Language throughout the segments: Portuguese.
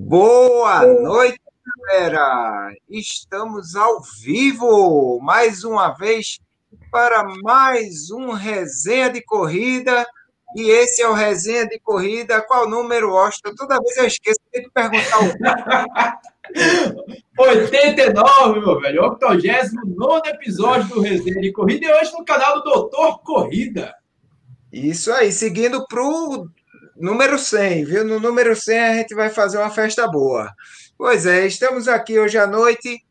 Boa noite, galera! Estamos ao vivo mais uma vez para mais um resenha de corrida. E esse é o resenha de corrida. Qual número, Austin? Toda vez eu esqueço, tem que perguntar o. 89, meu velho. 89 episódio do Resenha de Corrida e hoje no canal do Doutor Corrida. Isso aí, seguindo para o número 100, viu? No número 100 a gente vai fazer uma festa boa. Pois é, estamos aqui hoje à noite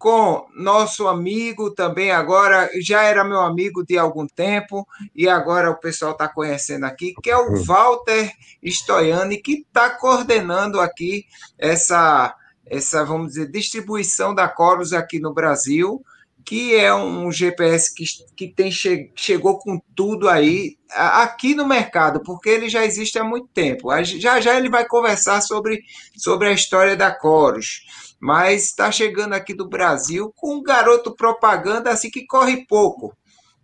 com nosso amigo também agora, já era meu amigo de algum tempo, e agora o pessoal está conhecendo aqui, que é o uhum. Walter Stoiani, que está coordenando aqui essa, essa, vamos dizer, distribuição da Corus aqui no Brasil que é um GPS que, que tem, che, chegou com tudo aí aqui no mercado, porque ele já existe há muito tempo. Já já ele vai conversar sobre, sobre a história da Coros, mas está chegando aqui do Brasil com um garoto propaganda assim que corre pouco.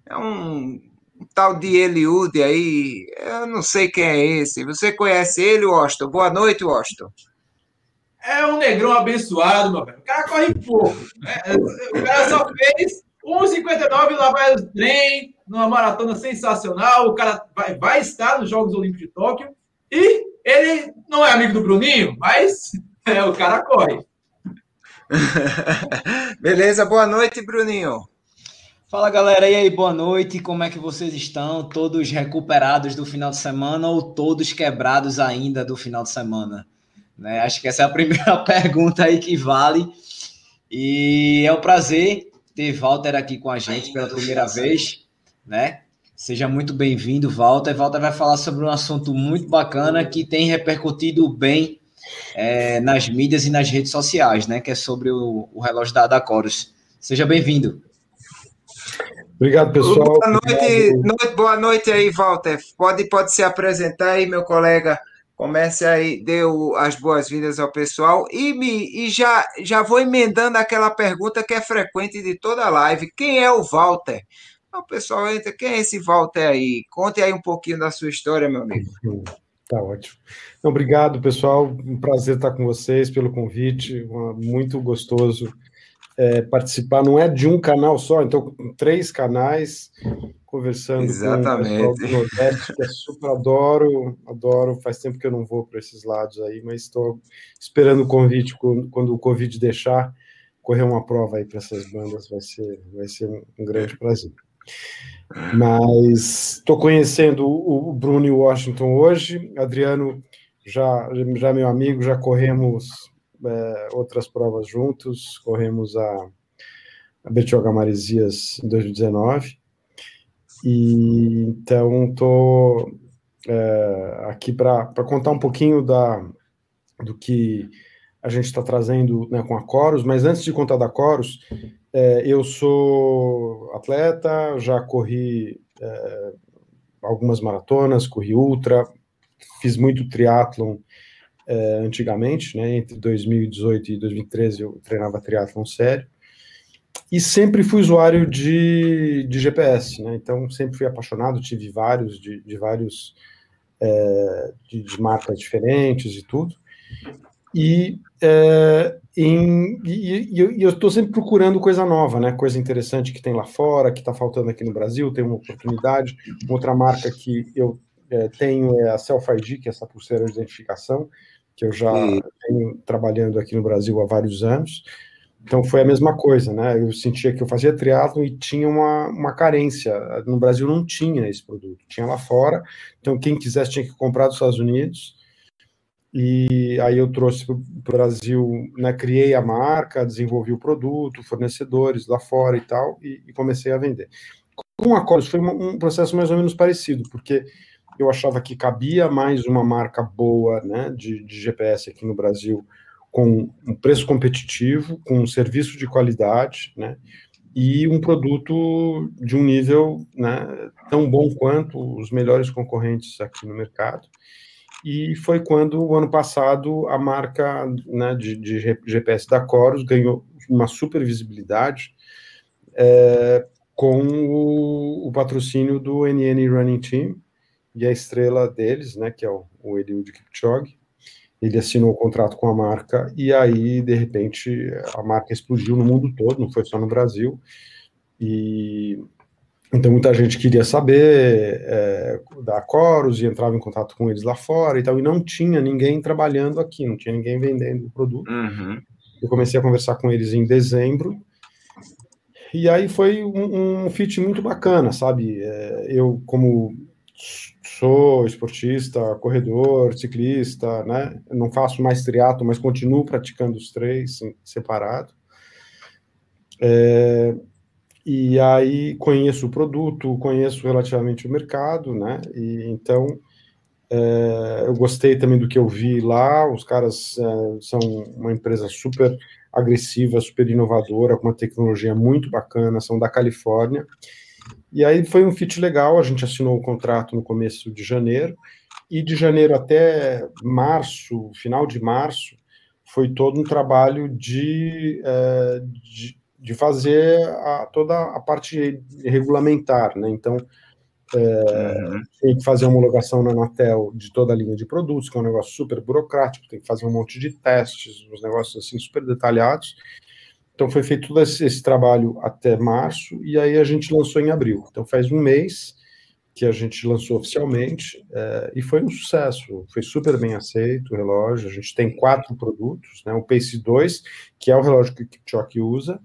É um, um tal de Eliude aí, eu não sei quem é esse. Você conhece ele, Washington? Boa noite, Washington. É um negrão abençoado, meu velho. O cara corre pouco. É, o cara só fez 1,59 lá vai o trem, numa maratona sensacional. O cara vai, vai estar nos Jogos Olímpicos de Tóquio. E ele não é amigo do Bruninho, mas é, o cara corre. Beleza, boa noite, Bruninho. Fala galera, e aí, boa noite, como é que vocês estão? Todos recuperados do final de semana ou todos quebrados ainda do final de semana? Né? Acho que essa é a primeira pergunta aí que vale. E é um prazer ter Walter aqui com a gente pela primeira vez, né? Seja muito bem-vindo, Walter. Walter vai falar sobre um assunto muito bacana que tem repercutido bem é, nas mídias e nas redes sociais, né? Que é sobre o, o relógio da Adacoros. Seja bem-vindo. Obrigado, pessoal. Boa noite, noite, boa noite aí, Walter. Pode, pode se apresentar aí, meu colega Comece aí, deu as boas-vindas ao pessoal e, me, e já, já vou emendando aquela pergunta que é frequente de toda live: quem é o Walter? O pessoal entra, quem é esse Walter aí? Conte aí um pouquinho da sua história, meu amigo. Tá ótimo. obrigado, pessoal. Um prazer estar com vocês pelo convite. Muito gostoso é, participar. Não é de um canal só, então, três canais conversando Exatamente. com o do Nordeste, que é super adoro, adoro. Faz tempo que eu não vou para esses lados aí, mas estou esperando o convite quando, quando, o Covid deixar correr uma prova aí para essas bandas, vai ser, vai ser um, grande prazer. Mas estou conhecendo o, Bruno e Washington hoje, Adriano já, já meu amigo, já corremos é, outras provas juntos, corremos a, a Betioga Maresias em 2019, e então estou é, aqui para contar um pouquinho da, do que a gente está trazendo né, com a Coros, mas antes de contar da Coros, é, eu sou atleta, já corri é, algumas maratonas, corri ultra, fiz muito triatlon é, antigamente, né, entre 2018 e 2013 eu treinava triatlon sério, e sempre fui usuário de, de GPS, né? Então sempre fui apaixonado, tive vários de, de vários é, de, de, marcas diferentes e tudo. E, é, em, e, e eu estou sempre procurando coisa nova, né? Coisa interessante que tem lá fora, que está faltando aqui no Brasil, tem uma oportunidade. Outra marca que eu é, tenho é a Self ID, que é essa pulseira de identificação, que eu já e... tenho trabalhando aqui no Brasil há vários anos. Então foi a mesma coisa, né? Eu sentia que eu fazia triatlo e tinha uma, uma carência. No Brasil não tinha esse produto, tinha lá fora. Então quem quisesse tinha que comprar dos Estados Unidos. E aí eu trouxe para o Brasil, né, criei a marca, desenvolvi o produto, fornecedores lá fora e tal, e, e comecei a vender. Com a Coros foi um processo mais ou menos parecido, porque eu achava que cabia mais uma marca boa né, de, de GPS aqui no Brasil, com um preço competitivo, com um serviço de qualidade, né, e um produto de um nível né, tão bom quanto os melhores concorrentes aqui no mercado. E foi quando, o ano passado, a marca né, de, de GPS da Coros ganhou uma super visibilidade é, com o, o, patrocínio do NN Running Team e a estrela deles, né, que é o, o Eliud Kipchoge, ele assinou o contrato com a marca e aí, de repente, a marca explodiu no mundo todo, não foi só no Brasil. E então muita gente queria saber é, da Coros e entrava em contato com eles lá fora e tal, e não tinha ninguém trabalhando aqui, não tinha ninguém vendendo o produto. Uhum. Eu comecei a conversar com eles em dezembro, e aí foi um, um fit muito bacana, sabe? É, eu, como sou esportista, corredor, ciclista, né? não faço mais triatlo, mas continuo praticando os três separado. É, e aí conheço o produto, conheço relativamente o mercado, né? E então é, eu gostei também do que eu vi lá. Os caras é, são uma empresa super agressiva, super inovadora, com uma tecnologia muito bacana, são da Califórnia. E aí foi um fit legal. A gente assinou o contrato no começo de janeiro e de janeiro até março, final de março, foi todo um trabalho de, é, de de fazer a, toda a parte regulamentar, né? Então, é, uhum. tem que fazer homologação na Anatel de toda a linha de produtos, que é um negócio super burocrático, tem que fazer um monte de testes, uns negócios assim super detalhados. Então, foi feito todo esse, trabalho até março, e aí a gente lançou em abril. Então, faz um mês que a gente lançou oficialmente, é, e foi um sucesso, foi super bem aceito o relógio, a gente tem quatro produtos, né, o Pace 2, que é o relógio que o Kipchoge usa,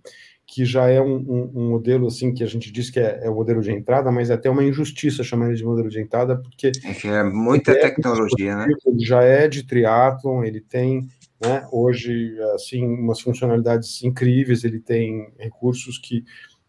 que já é um, um, um, modelo assim que a gente diz que é, é, o modelo de entrada, mas é até uma injustiça chamar ele de modelo de entrada, porque é, é muita tecnologia, né? Ele já é de triatlon, ele tem né, hoje assim umas funcionalidades incríveis, ele tem recursos que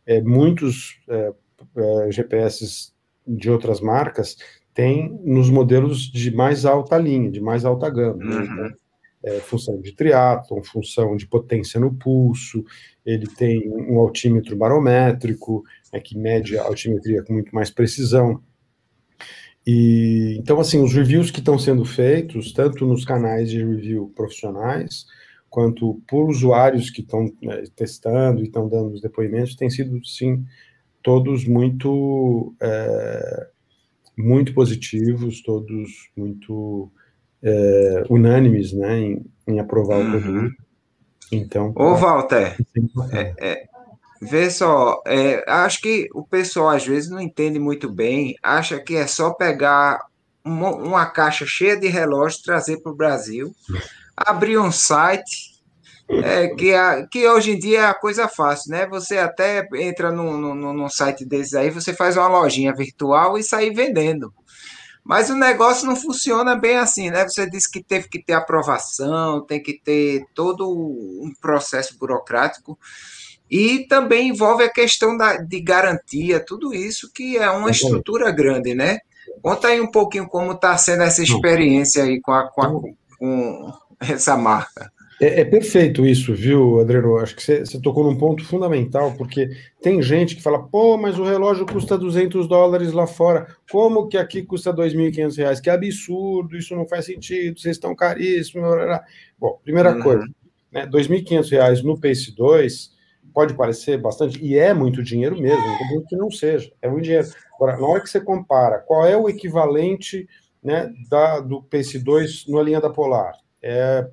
é, muitos é, é GPS de outras marcas têm nos modelos de mais alta linha, de mais alta gama. Né? Uhum. Então, é, função de triatlon, função de potência no pulso, ele tem um altímetro barométrico, né, que mede a altimetria com muito mais precisão. E então, assim, os reviews que estão sendo feitos, tanto nos canais de review profissionais, quanto por usuários que estão né, testando e estão dando os depoimentos, têm sido, sim, todos muito, é, muito positivos, todos muito é, unânimes, né, em, em aprovar uhum. o produto. Então. Ô, Walter, é, é, vê só, é, acho que o pessoal às vezes não entende muito bem, acha que é só pegar uma, uma caixa cheia de relógios, trazer para o Brasil, abrir um site. É, que, a, que hoje em dia é a coisa fácil, né? Você até entra num, num, num site desses aí, você faz uma lojinha virtual e sai vendendo. Mas o negócio não funciona bem assim, né? Você disse que teve que ter aprovação, tem que ter todo um processo burocrático. E também envolve a questão da, de garantia, tudo isso que é uma estrutura grande, né? Conta aí um pouquinho como está sendo essa experiência aí com, a, com, a, com essa marca. É, é, perfeito isso, viu, Adriano? Acho que você tocou num ponto fundamental, porque tem gente que fala, pô, mas o relógio custa 200 dólares lá fora, como que aqui custa 2.500 reais? Que absurdo, isso não faz sentido, vocês estão caríssimos. Bom, primeira uhum. coisa, né, 2.500 reais no Pace 2 pode parecer bastante, e é muito dinheiro mesmo, não que não seja, é muito dinheiro. Agora, na hora que você compara, qual é o equivalente né, da, do Pace 2 na linha da Polar? É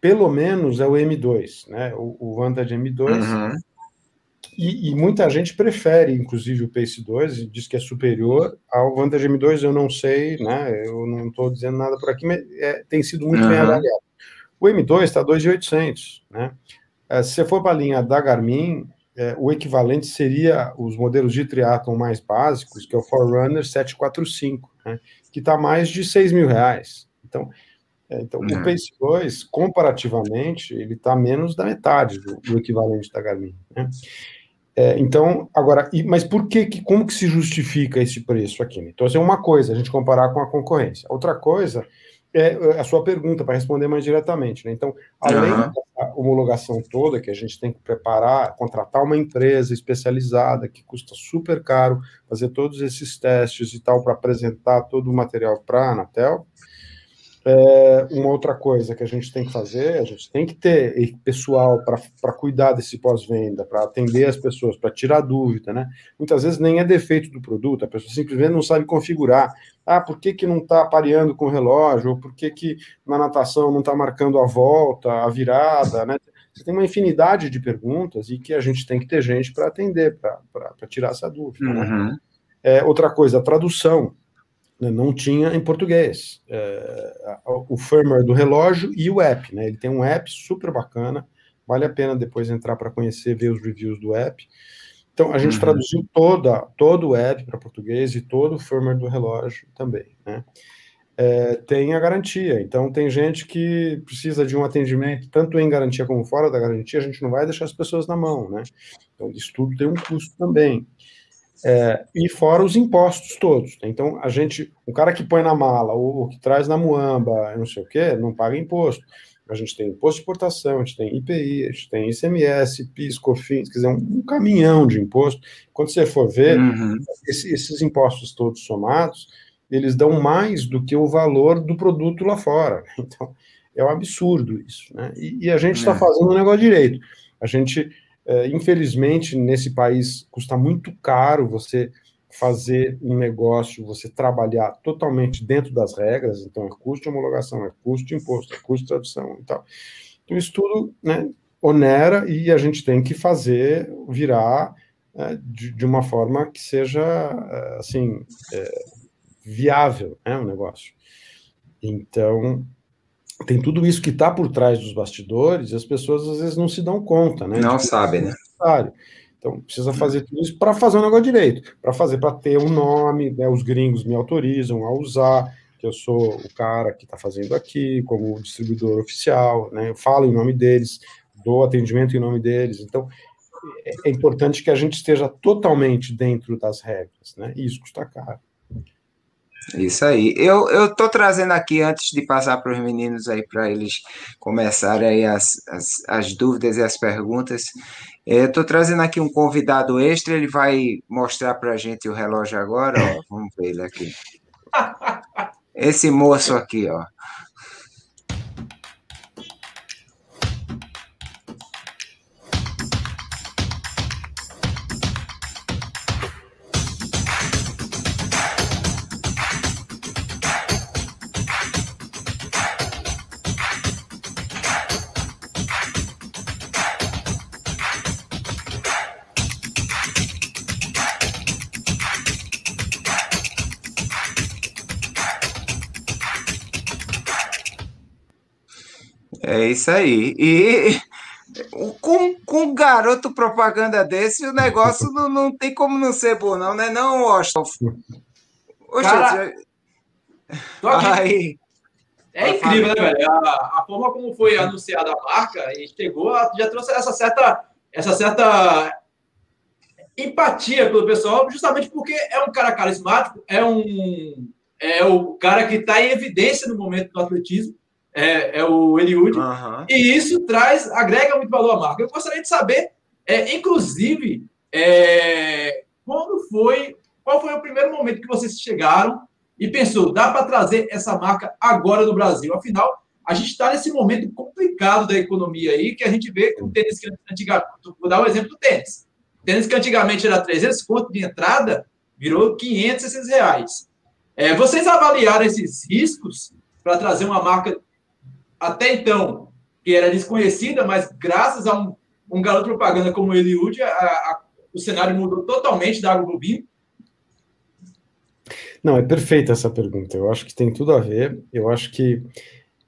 pelo menos é o M2, né? O, o Vantage M2. Uhum. E, e, muita gente prefere, inclusive, o Pace 2 e diz que é superior ao Vantage M2. Eu não sei, né? Eu não estou dizendo nada por aqui, mas é, tem sido muito uhum. bem avaliado. O M2 está 2.800, né? É, se você for para a linha da Garmin, é, o equivalente seria os modelos de triatlon mais básicos, que é o Forerunner 745, né? Que está mais de 6 mil reais. Então, é, então, o Pace 2, comparativamente, ele está menos da metade do, do equivalente da Garmin. Né? É, então, agora, e, mas por que, que, como que se justifica esse preço aqui? Né? Então, assim, uma coisa, a gente comparar com a concorrência. Outra coisa é, é a sua pergunta, para responder mais diretamente. Né? Então, além uhum. da homologação toda, que a gente tem que preparar, contratar uma empresa especializada, que custa super caro, fazer todos esses testes e tal, para apresentar todo o material para a Anatel, É, uma outra coisa que a gente tem que fazer, a gente tem que ter pessoal para cuidar desse pós-venda, para atender as pessoas, para tirar dúvida, né? Muitas vezes nem é defeito do produto, a pessoa simplesmente não sabe configurar. Ah, por que, que não está pareando com o relógio? Ou por que, que na natação não está marcando a volta, a virada, né? Você tem uma infinidade de perguntas e que a gente tem que ter gente para atender, para tirar essa dúvida. Né? Uhum. Né? É, outra coisa, a tradução né, não tinha em português. É, o firmware do relógio e o app, né? Ele tem um app super bacana, vale a pena depois entrar para conhecer, ver os reviews do app. Então, a gente uhum. traduziu toda, todo o app para português e todo o firmware do relógio também, né? É, tem a garantia. Então, tem gente que precisa de um atendimento, tanto em garantia como fora da garantia, a gente não vai deixar as pessoas na mão, né? Então, isso tudo tem um custo também. É, e fora os impostos todos. Né? Então, a gente, o cara que põe na mala, ou, que traz na muamba, não sei o quê, não paga imposto. A gente tem imposto de importação, a gente tem IPI, a gente tem ICMS, PIS, COFINS, quer dizer, um, um caminhão de imposto. Quando você for ver, uhum. esse, esses impostos todos somados, eles dão mais do que o valor do produto lá fora. Então, é um absurdo isso. Né? E, e a gente está é. fazendo o negócio direito. A gente é, infelizmente, nesse país custa muito caro você fazer um negócio, você trabalhar totalmente dentro das regras, então é custo de homologação, é custo de imposto, é custo de tradução e tal. Então, isso tudo né, onera e a gente tem que fazer virar é, de, de, uma forma que seja, é, assim, é, viável né, o negócio. Então, tem tudo isso que está por trás dos bastidores e as pessoas às vezes não se dão conta, né? Não sabem, né? Então, precisa fazer tudo isso para fazer o negócio direito, para fazer, para ter um nome, né? Os gringos me autorizam a usar, que eu sou o cara que está fazendo aqui, como distribuidor oficial, né? Eu falo em nome deles, dou atendimento em nome deles. Então, é, é importante que a gente esteja totalmente dentro das regras, né? E isso custa caro. Isso aí. Eu eu tô trazendo aqui antes de passar para os meninos aí para eles começarem aí as, as, as dúvidas e as perguntas. É, tô trazendo aqui um convidado extra. Ele vai mostrar para a gente o relógio agora. Ó. Vamos ver ele aqui. Esse moço aqui, ó. Isso aí. E com, com um garoto propaganda desse, o negócio não, não tem como não ser bom, não, né? Não, Washington. Cara, aí. É incrível, né, velho? A, a, forma como foi anunciada a marca e chegou, já trouxe essa certa, essa certa empatia pelo pessoal, justamente porque é um cara carismático, é um é o cara que está em evidência no momento do atletismo é, é o Eliud, uhum. e isso traz, agrega muito valor à marca. Eu gostaria de saber, é, inclusive, é, quando foi, qual foi o primeiro momento que vocês chegaram e pensou, dá para trazer essa marca agora no Brasil? Afinal, a gente está nesse momento complicado da economia aí, que a gente vê com o tênis que antigamente, vou dar o um exemplo do tênis. O tênis que antigamente era 300 conto de entrada, virou 500, 600 reais. É, vocês avaliaram esses riscos para trazer uma marca até então, que era desconhecida, mas graças a um, um garoto propaganda como Eliud, a, o cenário mudou totalmente da Água Bobinho. Não, é perfeita essa pergunta. Eu acho que tem tudo a ver. Eu acho que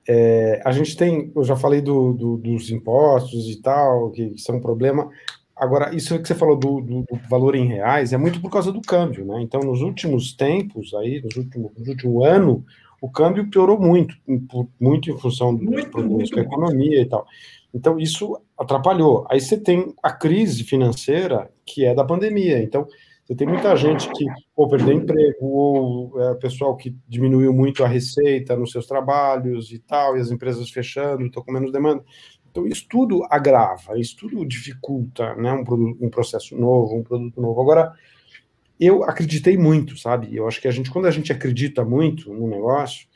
é, a gente tem, eu já falei do, do, dos impostos e tal, que, são um problema. Agora, isso que você falou do, do, do, valor em reais é muito por causa do câmbio, né? Então, nos últimos tempos, aí, nos últimos, no último ano, o câmbio piorou muito, muito em função do muito, problemas com a economia e tal. Então, isso atrapalhou. Aí você tem a crise financeira, que é da pandemia. Então, você tem muita gente que ou perdeu emprego, ou é, pessoal que diminuiu muito a receita nos seus trabalhos e tal, e as empresas fechando, estão com menos demanda. Então, isso tudo agrava, isso tudo dificulta né, um, um processo novo, um produto novo. Agora, eu acreditei muito, sabe? Eu acho que a gente, quando a gente acredita muito no negócio,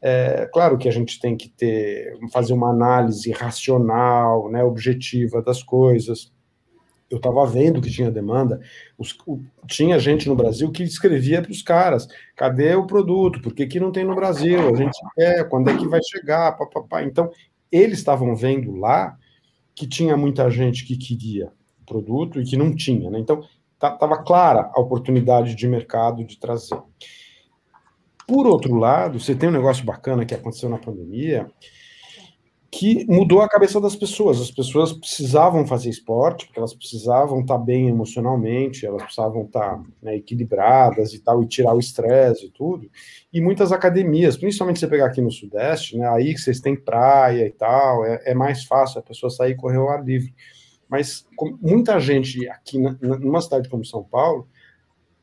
É, claro que a gente tem que ter, fazer uma análise racional, né, objetiva das coisas. Eu estava vendo que tinha demanda, os, o, tinha gente no Brasil que escrevia para os caras: cadê o produto? Por que, que não tem no Brasil? A gente quer, quando é que vai chegar? Pá, pá, pá. Então, eles estavam vendo lá que tinha muita gente que queria produto e que não tinha. Né? Então, estava tá, clara a oportunidade de mercado de trazer. Por outro lado, você tem um negócio bacana que aconteceu na pandemia, que mudou a cabeça das pessoas. As pessoas precisavam fazer esporte, porque elas precisavam estar bem emocionalmente, elas precisavam estar né, equilibradas e tal, e tirar o estresse e tudo. E muitas academias, principalmente você pegar aqui no Sudeste, né, aí que vocês têm praia e tal, é, é mais fácil a pessoa sair e correr ao ar livre. Mas muita gente aqui, numa cidade como São Paulo,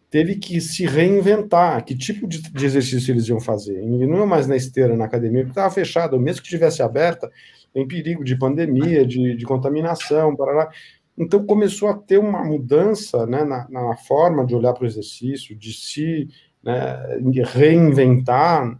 teve que se reinventar. Que tipo de, de exercício eles iam fazer? E não é mais na esteira, na academia, porque estava fechada. Mesmo que tivesse aberta, tem perigo de pandemia, de, de contaminação, lá. Então começou a ter uma mudança né, na, na forma de olhar para o exercício, de se né, reinventar,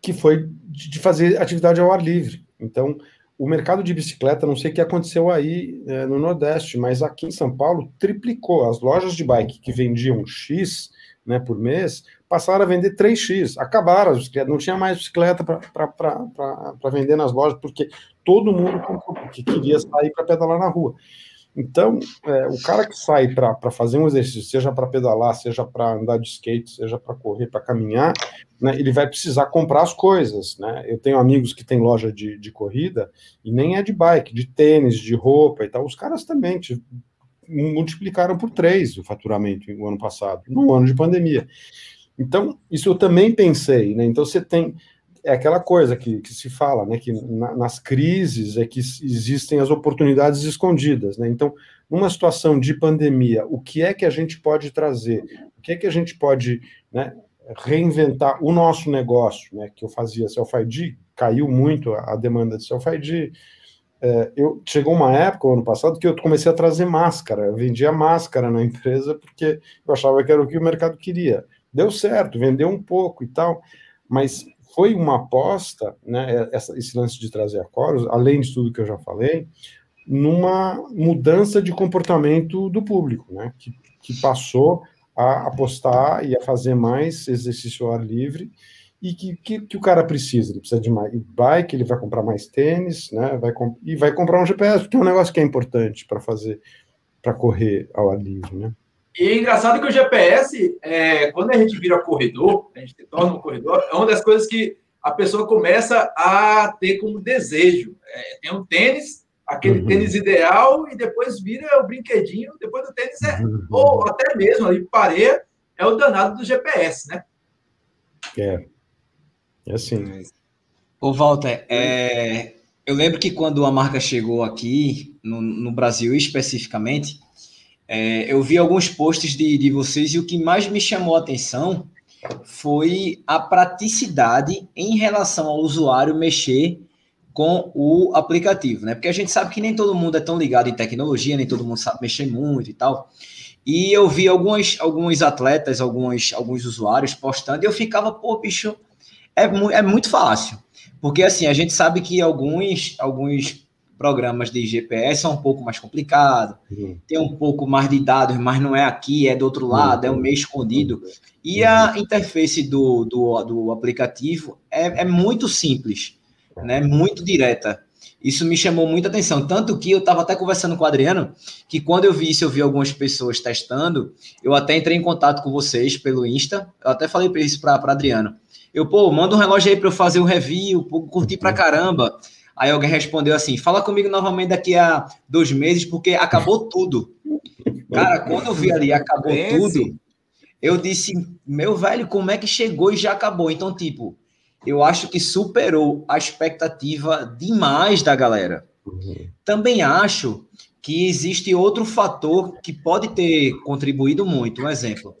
que foi de fazer atividade ao ar livre. Então, o mercado de bicicleta, não sei o que aconteceu aí é, no Nordeste, mas aqui em São Paulo triplicou. As lojas de bike que vendiam X né, por mês passaram a vender 3X. Acabaram as bicicletas, não tinha mais bicicleta para vender nas lojas, porque todo mundo porque queria sair para pedalar na rua. Então, é, o cara que sai para fazer um exercício, seja para pedalar, seja para andar de skate, seja para correr, para caminhar, né, ele vai precisar comprar as coisas. Né? Eu tenho amigos que têm loja de, de corrida e nem é de bike, de tênis, de roupa e tal. Os caras também tipo, multiplicaram por três o faturamento no ano passado, no ano de pandemia. Então, isso eu também pensei. Né? Então, você tem é aquela coisa que, que se fala, né, que na, nas crises é que existem as oportunidades escondidas, né? Então, numa situação de pandemia, o que é que a gente pode trazer? O que é que a gente pode, né, reinventar o nosso negócio, né? Que eu fazia self-ID, caiu muito a, a demanda de self-ID. É, eu chegou uma época, ano passado, que eu comecei a trazer máscara. Eu vendia máscara na empresa porque eu achava que era o que o mercado queria. Deu certo, vendeu um pouco e tal, mas foi uma aposta, né, essa, esse lance de trazer a Coros, além de tudo que eu já falei, numa mudança de comportamento do público, né, que, que passou a apostar e a fazer mais exercício ao ar livre e que, que, que, o cara precisa, ele precisa de mais bike, ele vai comprar mais tênis, né, vai e vai comprar um GPS, porque é um negócio que é importante para fazer, para correr ao ar livre, né. E é engraçado que o GPS, é, quando a gente vira corredor, a gente se torna um corredor, é uma das coisas que a pessoa começa a ter como desejo. É, tem um tênis, aquele uhum. tênis ideal, e depois vira o brinquedinho, depois do tênis é, uhum. ou até mesmo ali pareia, é o danado do GPS, né? É. É assim. Ô, Walter, é, eu lembro que quando a marca chegou aqui, no, no Brasil especificamente, é, eu vi alguns posts de, de vocês e o que mais me chamou a atenção foi a praticidade em relação ao usuário mexer com o aplicativo, né? Porque a gente sabe que nem todo mundo é tão ligado em tecnologia, nem todo mundo sabe mexer muito e tal. E eu vi alguns, alguns atletas, alguns, alguns usuários postando e eu ficava, pô, bicho, é, é muito fácil. Porque assim, a gente sabe que alguns, alguns programas de GPS é um pouco mais complicado, uhum. tem um pouco mais de dados, mas não é aqui, é do outro lado, uhum. é um meio escondido. E a interface do, do, do aplicativo é, é muito simples, né? muito direta. Isso me chamou muita atenção. Tanto que eu estava até conversando com o Adriano, que quando eu vi isso, eu vi algumas pessoas testando, eu até entrei em contato com vocês pelo Insta, eu até falei isso para Adriano. Eu, pô, manda um relógio aí para eu fazer o um review, curtir pra caramba. Aí alguém respondeu assim: fala comigo novamente daqui a dois meses, porque acabou tudo. Cara, quando eu vi ali, acabou tudo, eu disse: meu velho, como é que chegou e já acabou? Então, tipo, eu acho que superou a expectativa demais da galera. Uhum. Também acho que existe outro fator que pode ter contribuído muito. Um exemplo.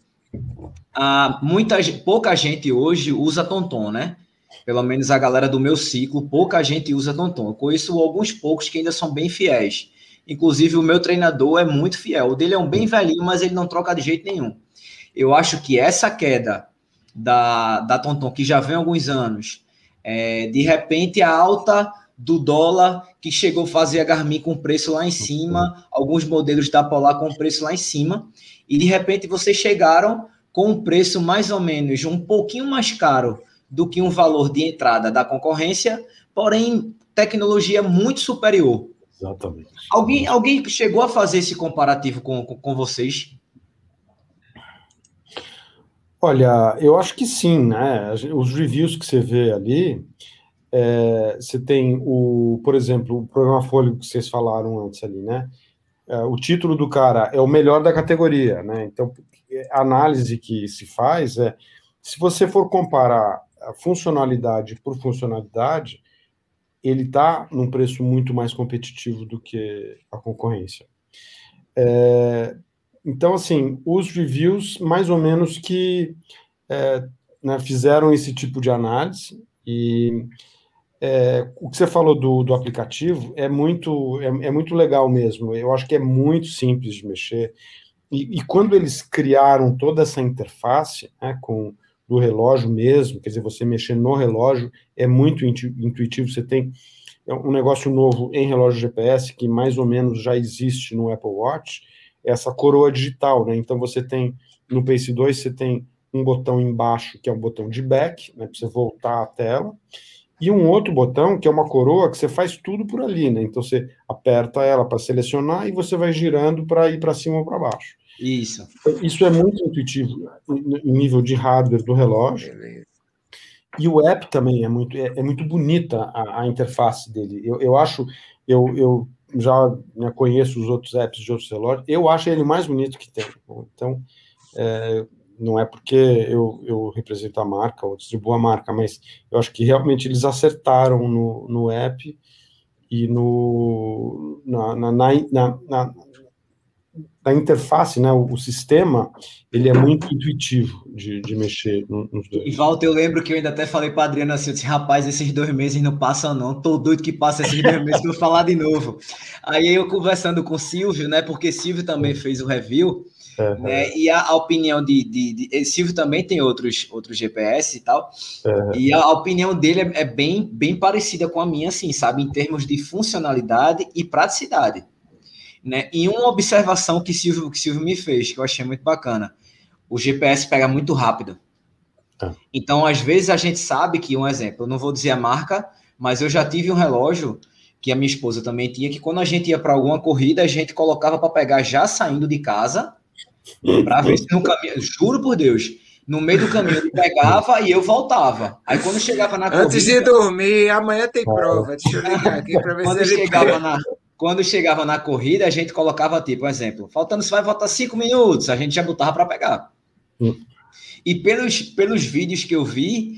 Ah, muita, pouca gente hoje usa Tonton, né? Pelo menos a galera do meu ciclo, pouca gente usa Tonton. Eu conheço alguns poucos que ainda são bem fiéis. Inclusive, o meu treinador é muito fiel. O dele é um bem velhinho, mas ele não troca de jeito nenhum. Eu acho que essa queda da, da Tonton, que já vem há alguns anos, é, de repente a alta do dólar que chegou a fazer a Garmin com preço lá em cima, alguns modelos da Polar com preço lá em cima, e de repente vocês chegaram com um preço mais ou menos um pouquinho mais caro do que um valor de entrada da concorrência, porém tecnologia muito superior. Exatamente. Alguém, alguém chegou a fazer esse comparativo com, com, com vocês? Olha, eu acho que sim, né? Os reviews que você vê ali, é, você tem o, por exemplo, o programa Folha que vocês falaram antes ali, né? É, o título do cara é o melhor da categoria, né? Então, a análise que se faz é, se você for comparar a funcionalidade por funcionalidade, ele está num preço muito mais competitivo do que a concorrência. É, então, assim, os reviews, mais ou menos que é, né, fizeram esse tipo de análise e é, o que você falou do, do aplicativo é muito, é, é, muito legal mesmo. Eu acho que é muito simples de mexer. E, e quando eles criaram toda essa interface né, com do relógio mesmo, quer dizer, você mexer no relógio é muito intuitivo. Você tem é um negócio novo em relógio GPS que mais ou menos já existe no Apple Watch, essa coroa digital, né? Então você tem no Pace 2 você tem um botão embaixo que é um botão de back, né, para você voltar à tela e um outro botão, que é uma coroa, que você faz tudo por ali, né? Então você aperta ela para selecionar e você vai girando para ir para cima ou para baixo. Isso. Isso é muito intuitivo em nível de hardware do relógio. Beleza. E o app também é muito, é, é muito bonita a, a, interface dele. Eu, eu acho, eu, eu já né, conheço os outros apps de outros relógios, eu acho ele mais bonito que tem. Então, é, não é porque eu, eu represento a marca ou distribuo a marca, mas eu acho que realmente eles acertaram no, no app e no, na, na, na, na, na interface, né, o, o, sistema, ele é muito intuitivo de, de mexer nos dois. E Walter, eu lembro que eu ainda até falei para Adriana assim, eu disse, rapaz, esses dois meses não passam não, tô doido que passa esses dois meses vou falar de novo. Aí eu conversando com o Silvio, né, porque Silvio também fez o review, Uhum. Né? E a, a opinião de, de, de, Silvio também tem outros, outros GPS e tal. Uhum. E a, a, opinião dele é, é, bem, bem parecida com a minha, assim, sabe? Em termos de funcionalidade e praticidade. Né? E uma observação que Silvio, que Silvio me fez, que eu achei muito bacana. O GPS pega muito rápido. Tá. Então, às vezes, a gente sabe que, um exemplo, eu não vou dizer a marca, mas eu já tive um relógio que a minha esposa também tinha, que quando a gente ia para alguma corrida, a gente colocava para pegar já saindo de casa para ver se no caminho, juro por Deus, no meio do caminho ele pegava e eu voltava. Aí quando chegava na Antes corrida, de dormir, amanhã tem prova. Deixa eu ligar aqui para ver quando se chegava na Quando chegava na corrida, a gente colocava tipo, um exemplo, faltando se vai voltar cinco minutos, a gente já botava para pegar. Hum. E pelos, pelos vídeos que eu vi,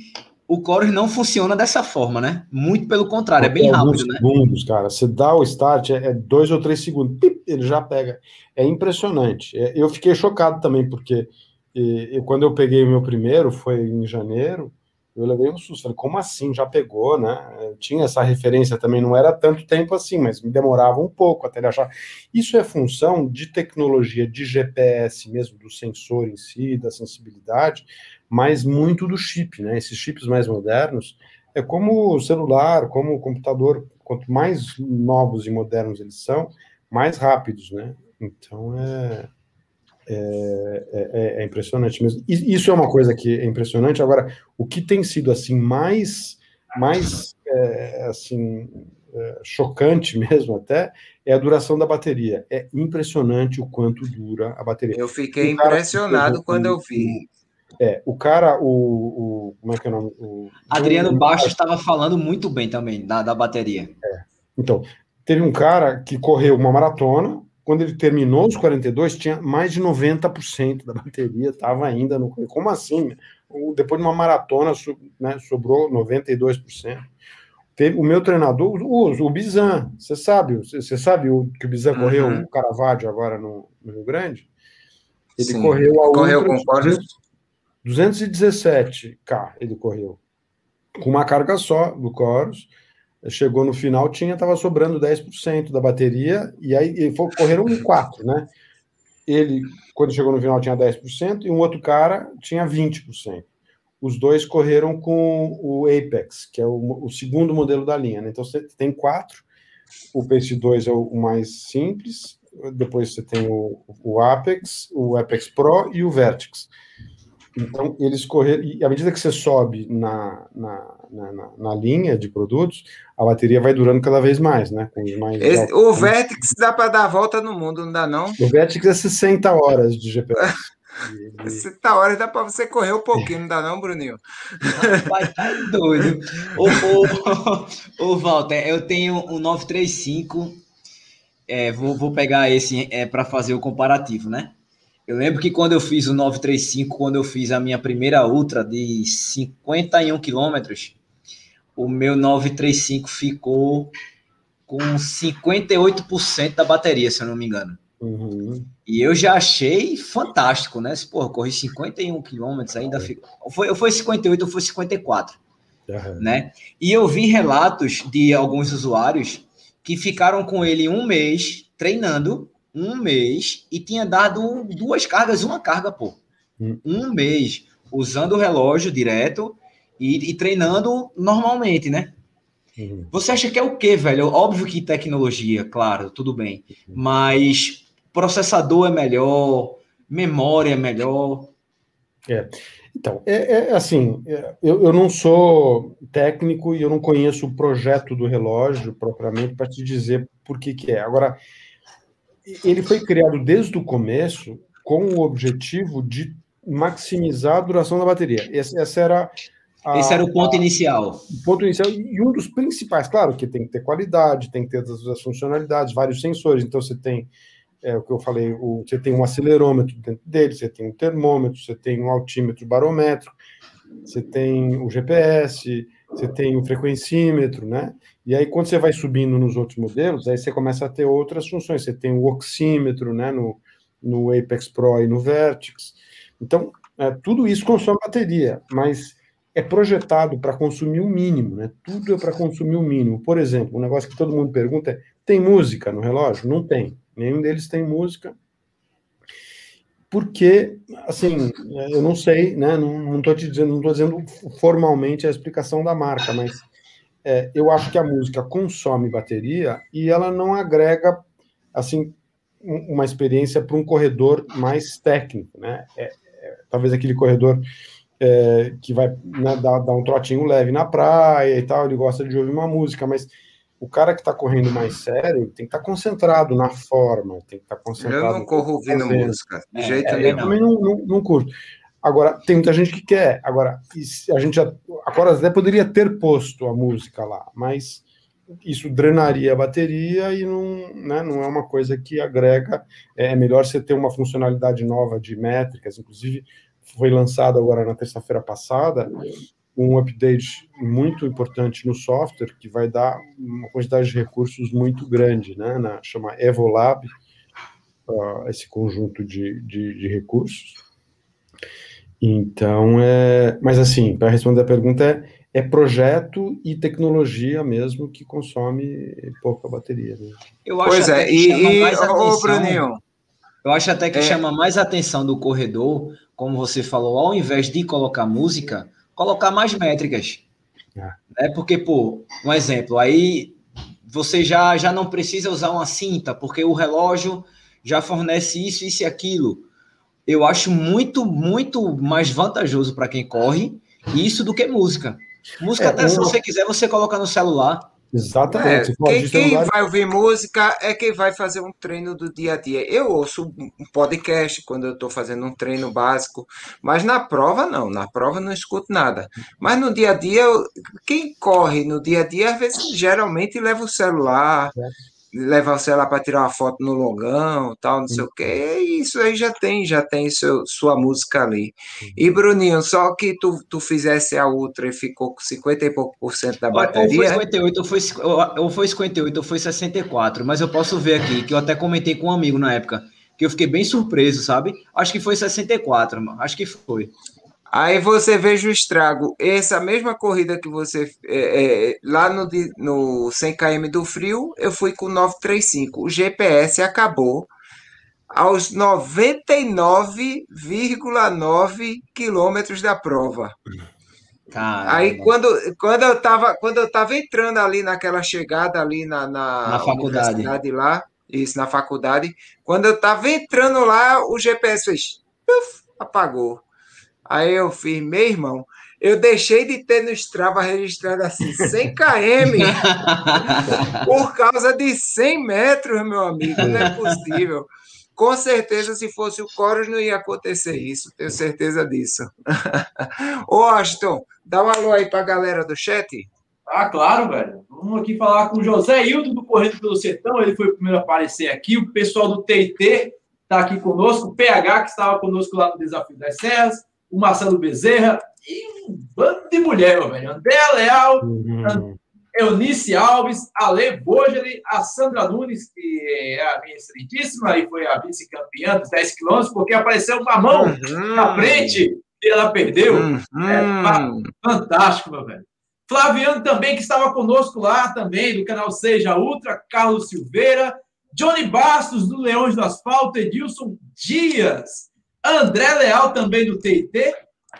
o Chorus não funciona dessa forma, né? Muito pelo contrário, é bem rápido, né? segundos, cara. Você dá o start, é, é dois ou três segundos, pip, ele já pega. É impressionante. É, eu fiquei chocado também, porque e, quando eu peguei o meu primeiro, foi em janeiro, eu levei um susto. Falei, como assim? Já pegou, né? Eu tinha essa referência também, não era tanto tempo assim, mas me demorava um pouco até ele achar. Isso é função de tecnologia de GPS mesmo, do sensor em si, da sensibilidade, mas muito do chip, né? Esses chips mais modernos, é como o celular, como o computador, quanto mais novos e modernos eles são, mais rápidos, né? Então é, é, é, é impressionante mesmo. Isso é uma coisa que é impressionante. Agora, o que tem sido assim mais, mais é, assim é, chocante mesmo até é a duração da bateria. É impressionante o quanto dura a bateria. Eu fiquei impressionado quando eu vi. É, o cara, o, o, Como é que é o nome? O, Adriano Baixo estava falando muito bem também da, da bateria. É. Então, teve um cara que correu uma maratona, quando ele terminou os 42, tinha mais de 90% da bateria, estava ainda no. Como assim? Depois de uma maratona, né, sobrou 92%. Teve, o meu treinador, o, o Bizan, você sabe, você sabe o, que o Bizan uhum. correu o Caravaggio agora no, no Rio Grande? Ele Sim. correu a correu com 217K ele correu. Com uma carga só do Coros. Chegou no final, tinha, estava sobrando 10% da bateria, e aí e foi, correram um 4, né? Ele, quando chegou no final, tinha 10%, e um outro cara tinha 20%. os dois correram com o Apex, que é o, o segundo modelo da linha. Né? Então você tem quatro, o Pace 2 é o mais simples, depois você tem o, o Apex, o Apex Pro e o Vertex. Então, eles correram, e à medida que você sobe na, na, na, na, linha de produtos, a bateria vai durando cada vez mais, né? Com mais Esse, o Vertex dá para dar a volta no mundo, não dá não? O Vertex é 60 horas de GPS. 60 horas dá para você correr um pouquinho, não dá não, Bruninho? Vai tá doido. Ô, ô, ô, Walter, eu tenho um 935, é, vou, vou pegar esse é, para fazer o comparativo, né? Eu lembro que quando eu fiz o 935, quando eu fiz a minha primeira ultra de 51 quilômetros, o meu 935 ficou com 58% da bateria, se eu não me engano. Uhum. E eu já achei fantástico, né? Pô, corri 51 quilômetros, ainda ficou. Foi, foi 58 ou foi 54, uhum. né? E eu vi relatos de alguns usuários que ficaram com ele um mês treinando um mês e tinha dado duas cargas, uma carga, pô. Hum. Um mês, usando o relógio direto e, e treinando normalmente, né? Você acha que é o quê, velho? Óbvio que tecnologia, claro, tudo bem. Uhum. Mas processador é melhor, memória é melhor. É. Então, é, é assim, é, eu, eu não sou técnico e eu não conheço o projeto do relógio propriamente para te dizer por que, que é. Agora, ele foi criado desde o começo com o objetivo de maximizar a duração da bateria. Essa, essa era a, Esse era o ponto a, inicial. O ponto inicial e um dos principais, claro, que tem que ter qualidade, tem que ter as, as funcionalidades, vários sensores. Então você tem é, o que eu falei, o, você tem um acelerômetro dentro dele, você tem um termômetro, você tem um altímetro barométrico, você tem o GPS, você tem o frequencímetro, né? E aí, quando você vai subindo nos outros modelos, aí você começa a ter outras funções. Você tem o oxímetro, né? No, no Apex Pro e no Vertex. Então, é, tudo isso consome bateria, mas é projetado para consumir o mínimo, né? Tudo é para consumir o mínimo. Por exemplo, um negócio que todo mundo pergunta é: tem música no relógio? Não tem. Nenhum deles tem música porque, assim, eu não sei, né? Não estou te dizendo, não estou dizendo formalmente a explicação da marca, mas é, eu acho que a música consome bateria e ela não agrega, assim, uma experiência para um corredor mais técnico, né? É, é, talvez aquele corredor é, que vai né, dar, dar um trotinho leve na praia e tal, ele gosta de ouvir uma música, mas o cara que está correndo mais sério tem que estar tá concentrado na forma, tem que estar tá concentrado. Eu não corro ouvindo música, de é, jeito é, nenhum. Eu também não, não, não, curto. Agora, tem muita gente que quer. Agora, a gente já. Agora até poderia ter posto a música lá, mas isso drenaria a bateria e não, né, não é uma coisa que agrega. É, é melhor você ter uma funcionalidade nova de métricas, inclusive foi lançado agora na terça-feira passada um update muito importante no software que vai dar uma quantidade de recursos muito grande, né? Na, chama Evolab, uh, esse conjunto de, de, de, recursos. Então, é, mas assim, para responder a pergunta, é, é projeto e tecnologia mesmo que consome pouca bateria. Né? Eu acho pois é, e, e ô, Bruninho, eu acho até que é. chama mais atenção do corredor, como você falou, ao invés de colocar música, colocar mais métricas. É. Né? Porque, pô, um exemplo, aí você já, já não precisa usar uma cinta, porque o relógio já fornece isso, isso e aquilo. Eu acho muito, muito mais vantajoso para quem corre isso do que música. Música, é, até se você quiser, você coloca no celular. Exatamente. É, quem, quem vai ouvir música é quem vai fazer um treino do dia a dia. Eu ouço um podcast quando eu estou fazendo um treino básico, mas na prova não. Na prova não escuto nada. Mas no dia a dia, quem corre no dia a dia, às vezes geralmente leva o celular. Levar você lá para tirar uma foto no longão, tal, não sei o quê. E isso aí já tem, já tem seu, sua música ali. E Bruninho, só que tu, tu fizesse a Ultra e ficou com 50 e pouco por cento da bateria. Ou foi 58, ou foi, ou foi 58, ou foi 64, mas eu posso ver aqui, que eu até comentei com um amigo na época, que eu fiquei bem surpreso, sabe? Acho que foi 64, mano. acho que foi. Aí você veja o estrago. Essa mesma corrida que você. É, é, lá no, no 100 km do frio, eu fui com 935. O GPS acabou aos 99,9 quilômetros da prova. Caramba. Aí quando, quando eu tava quando eu tava entrando ali naquela chegada ali na, na, na faculdade lá, isso na faculdade, quando eu tava entrando lá, o GPS fez, apagou. Aí eu fiz, meu irmão, eu deixei de ter no Strava registrado assim 100 km por causa de 100 metros, meu amigo, não é possível. Com certeza, se fosse o Coros, não ia acontecer isso, tenho certeza disso. Ô, Aston, dá um alô aí para a galera do chat. Ah, claro, velho. Vamos aqui falar com o José Hildo do Correndo pelo Sertão, ele foi o primeiro a aparecer aqui. O pessoal do TT está aqui conosco, o PH, que estava conosco lá no Desafio das Serras, o Marcelo Bezerra e um bando de mulher, meu velho. André Leal, uhum. Eunice Alves, Ale Bojeli, a Sandra Nunes, que é a minha excelentíssima e foi a vice-campeã dos 10 quilômetros, porque apareceu uma mão uhum. na frente e ela perdeu. Uhum. É, fantástico, meu velho. Flaviano também, que estava conosco lá também, do canal Seja Ultra, Carlos Silveira, Johnny Bastos, do Leões do Asfalto, Edilson Dias, André Leal também do TIT,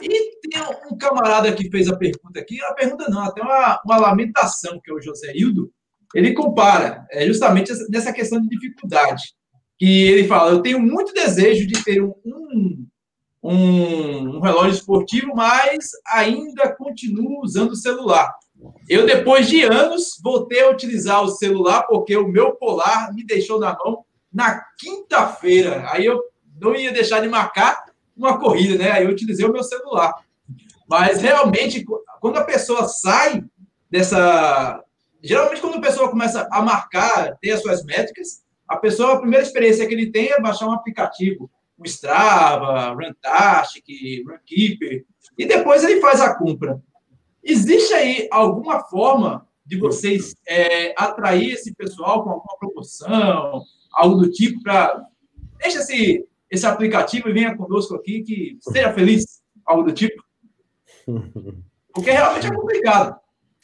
e tem um camarada que fez a pergunta aqui, a pergunta não, até uma, uma lamentação, que é o José Hildo, ele compara é, justamente nessa questão de dificuldade, que ele fala, eu tenho muito desejo de ter um, um, um relógio esportivo, mas ainda continuo usando o celular. Eu, depois de anos, voltei a utilizar o celular porque o meu polar me deixou na mão na quinta-feira. Aí eu não ia deixar de marcar uma corrida, né? Aí eu utilizei o meu celular. Mas realmente, quando a pessoa sai dessa. Geralmente, quando a pessoa começa a marcar, ter as suas métricas, a pessoa, a primeira experiência que ele tem é baixar um aplicativo, o Strava, Runtastic, Runkeeper, e depois ele faz a compra. Existe aí alguma forma de vocês é, atrair esse pessoal com alguma promoção, algo do tipo, para. Deixa esse, esse aplicativo e venha conosco aqui, que seja feliz, algo do tipo. Porque realmente é complicado.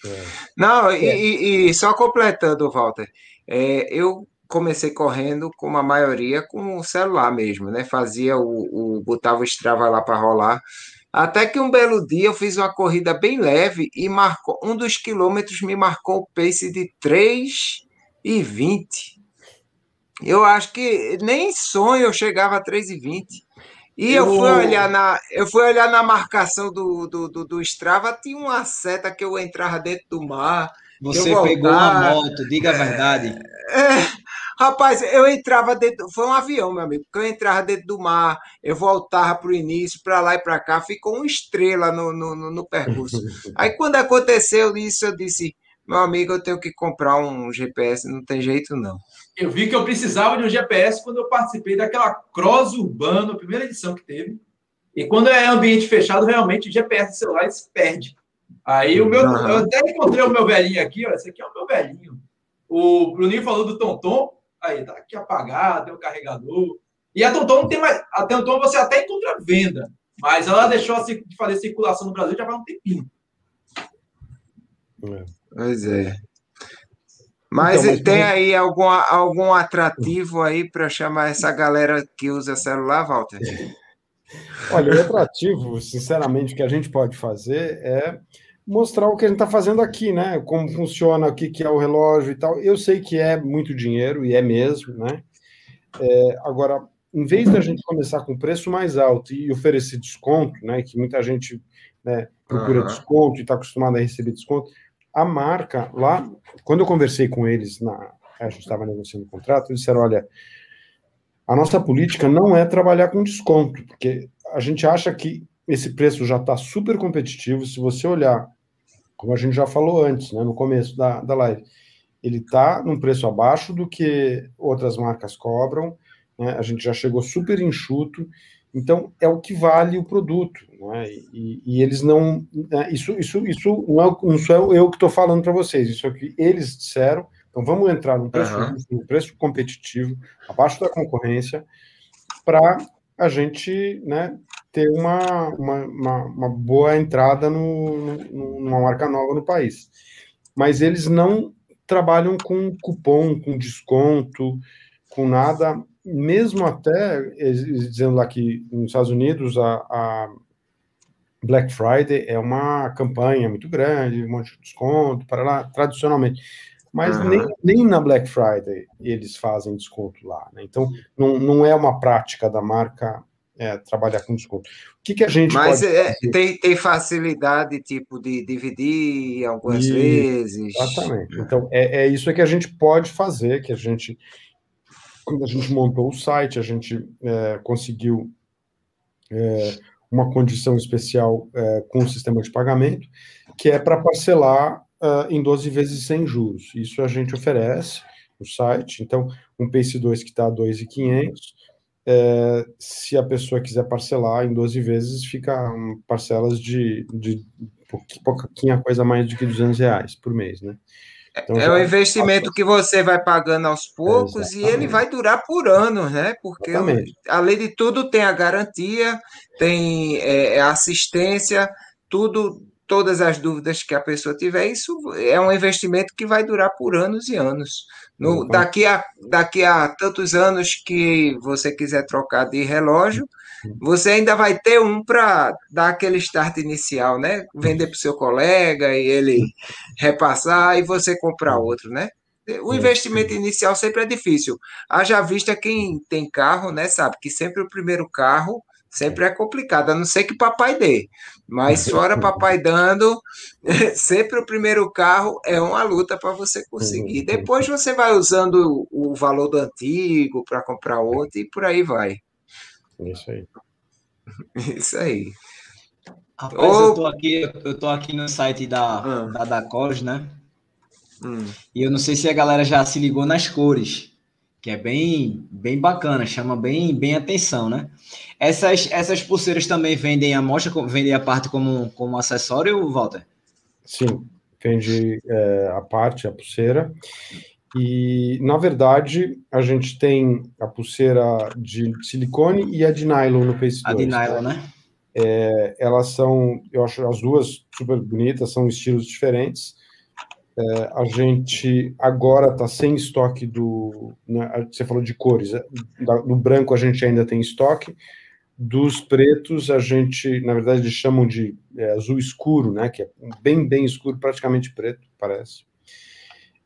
É. Não, e, e, e, só completando, Walter, é, eu comecei correndo, como a maioria, com o celular mesmo, né? Fazia o, o botava o Strava lá para rolar. Até que um belo dia eu fiz uma corrida bem leve e marcou um dos quilômetros me marcou o pace de 3 e 20. Eu acho que nem sonho eu chegava a 3,20. E eu... eu, fui olhar na, eu fui olhar na marcação do, do, do, do Strava, tinha uma seta que eu entrava dentro do mar. Você pegou uma moto, diga a verdade. É, rapaz, eu entrava dentro. Foi um avião, meu amigo, porque eu entrava dentro do mar, eu voltava para o início, para lá e para cá, ficou uma estrela no, no, no percurso. Aí quando aconteceu isso, eu disse: meu amigo, eu tenho que comprar um GPS, não tem jeito não. Eu vi que eu precisava de um GPS quando eu participei daquela Cross Urbano, primeira edição que teve. E quando é ambiente fechado, realmente o GPS do celular se perde. Aí o meu, uhum. eu até encontrei o meu velhinho aqui, ó, esse aqui é o meu velhinho. O Bruninho falou do Tonton, aí tá aqui apagado, tem o um carregador. E a Tonton não tem mais, a Tonton você até encontra venda, mas ela deixou de fazer circulação no Brasil já faz um tempinho. É. Pois é. Mas, então, mas tem aí algum, algum atrativo aí para chamar essa galera que usa celular, Walter? Olha, o atrativo, sinceramente, que a gente pode fazer é mostrar o que a gente está fazendo aqui, né? Como funciona, o que, que é o relógio e tal. Eu sei que é muito dinheiro, e é mesmo, né? É, agora, em vez da gente começar com preço mais alto e oferecer desconto, né? Que muita gente né, procura uhum. desconto e está acostumado a receber desconto, a marca lá, quando eu conversei com eles, na, a gente estava negociando o contrato, eles disseram: olha, a nossa política não é trabalhar com desconto, porque a gente acha que esse preço já está super competitivo. Se você olhar, como a gente já falou antes, né, no começo da, da live, ele está num preço abaixo do que outras marcas cobram. Né, a gente já chegou super enxuto então, é o que vale o produto. Né? E, e, eles não. Né? Isso, isso, isso não, é, não sou eu que estou falando para vocês, isso é o que eles disseram. Então, vamos entrar num preço, uhum. num preço competitivo, abaixo da concorrência, para a gente né, ter uma, uma, uma, uma boa entrada no, no, numa marca nova no país. Mas eles não trabalham com cupom, com desconto, com nada mesmo até dizendo lá que nos Estados Unidos a, a, Black Friday é uma campanha muito grande, um monte de desconto, para lá, tradicionalmente. Mas uhum. nem, nem na Black Friday eles fazem desconto lá. Né? Então, não, não é uma prática da marca é, trabalhar com desconto. O que, que a gente Mas é, tem, tem facilidade, tipo, de dividir algumas e, vezes. Exatamente. Então, é, é isso que a gente pode fazer, que a gente, quando a gente montou o site, a gente é, conseguiu é, uma condição especial é, com o sistema de pagamento, que é para parcelar uh, em 12 vezes sem juros. Isso a gente oferece no site. Então, um Pace 2 que está a 2,500, é, se a pessoa quiser parcelar em 12 vezes, fica um, parcelas de, de pouquinha coisa mais do que 200 reais por mês, né? Então, é um investimento que você vai pagando aos poucos e ele vai durar por anos, né? Porque, Exatamente. além de tudo, tem a garantia, tem é, é assistência, tudo, todas as dúvidas que a pessoa tiver. Isso é um investimento que vai durar por anos e anos. No, daqui, a, daqui a tantos anos que você quiser trocar de relógio, você ainda vai ter um para dar aquele start inicial, né? Vender para o seu colega e ele repassar e você comprar outro, né? O investimento inicial sempre é difícil. Haja vista quem tem carro, né? Sabe que sempre o primeiro carro sempre é complicado, a não ser que papai dê. Mas fora papai dando, sempre o primeiro carro é uma luta para você conseguir. Depois você vai usando o valor do antigo para comprar outro e por aí vai. Isso aí. Isso aí. Rapaz, eu, tô aqui, eu tô aqui no site da, ah. da Dacos, né? Hum. E eu não sei se a galera já se ligou nas cores que é bem, bem bacana, chama bem, bem atenção, né? Essas, essas pulseiras também vendem a mostra, vendem a parte como, como acessório, Walter? Sim, vende é, a parte, a pulseira. E, na verdade, a gente tem a pulseira de silicone e a de nylon no Pace 2. A de nylon, né? É, elas são, eu acho as duas super bonitas, são estilos diferentes. É, a gente agora está sem estoque do. Né, você falou de cores, é, do branco a gente ainda tem estoque, dos pretos a gente, na verdade, eles chamam de é, azul escuro, né? Que é bem, bem escuro, praticamente preto, parece.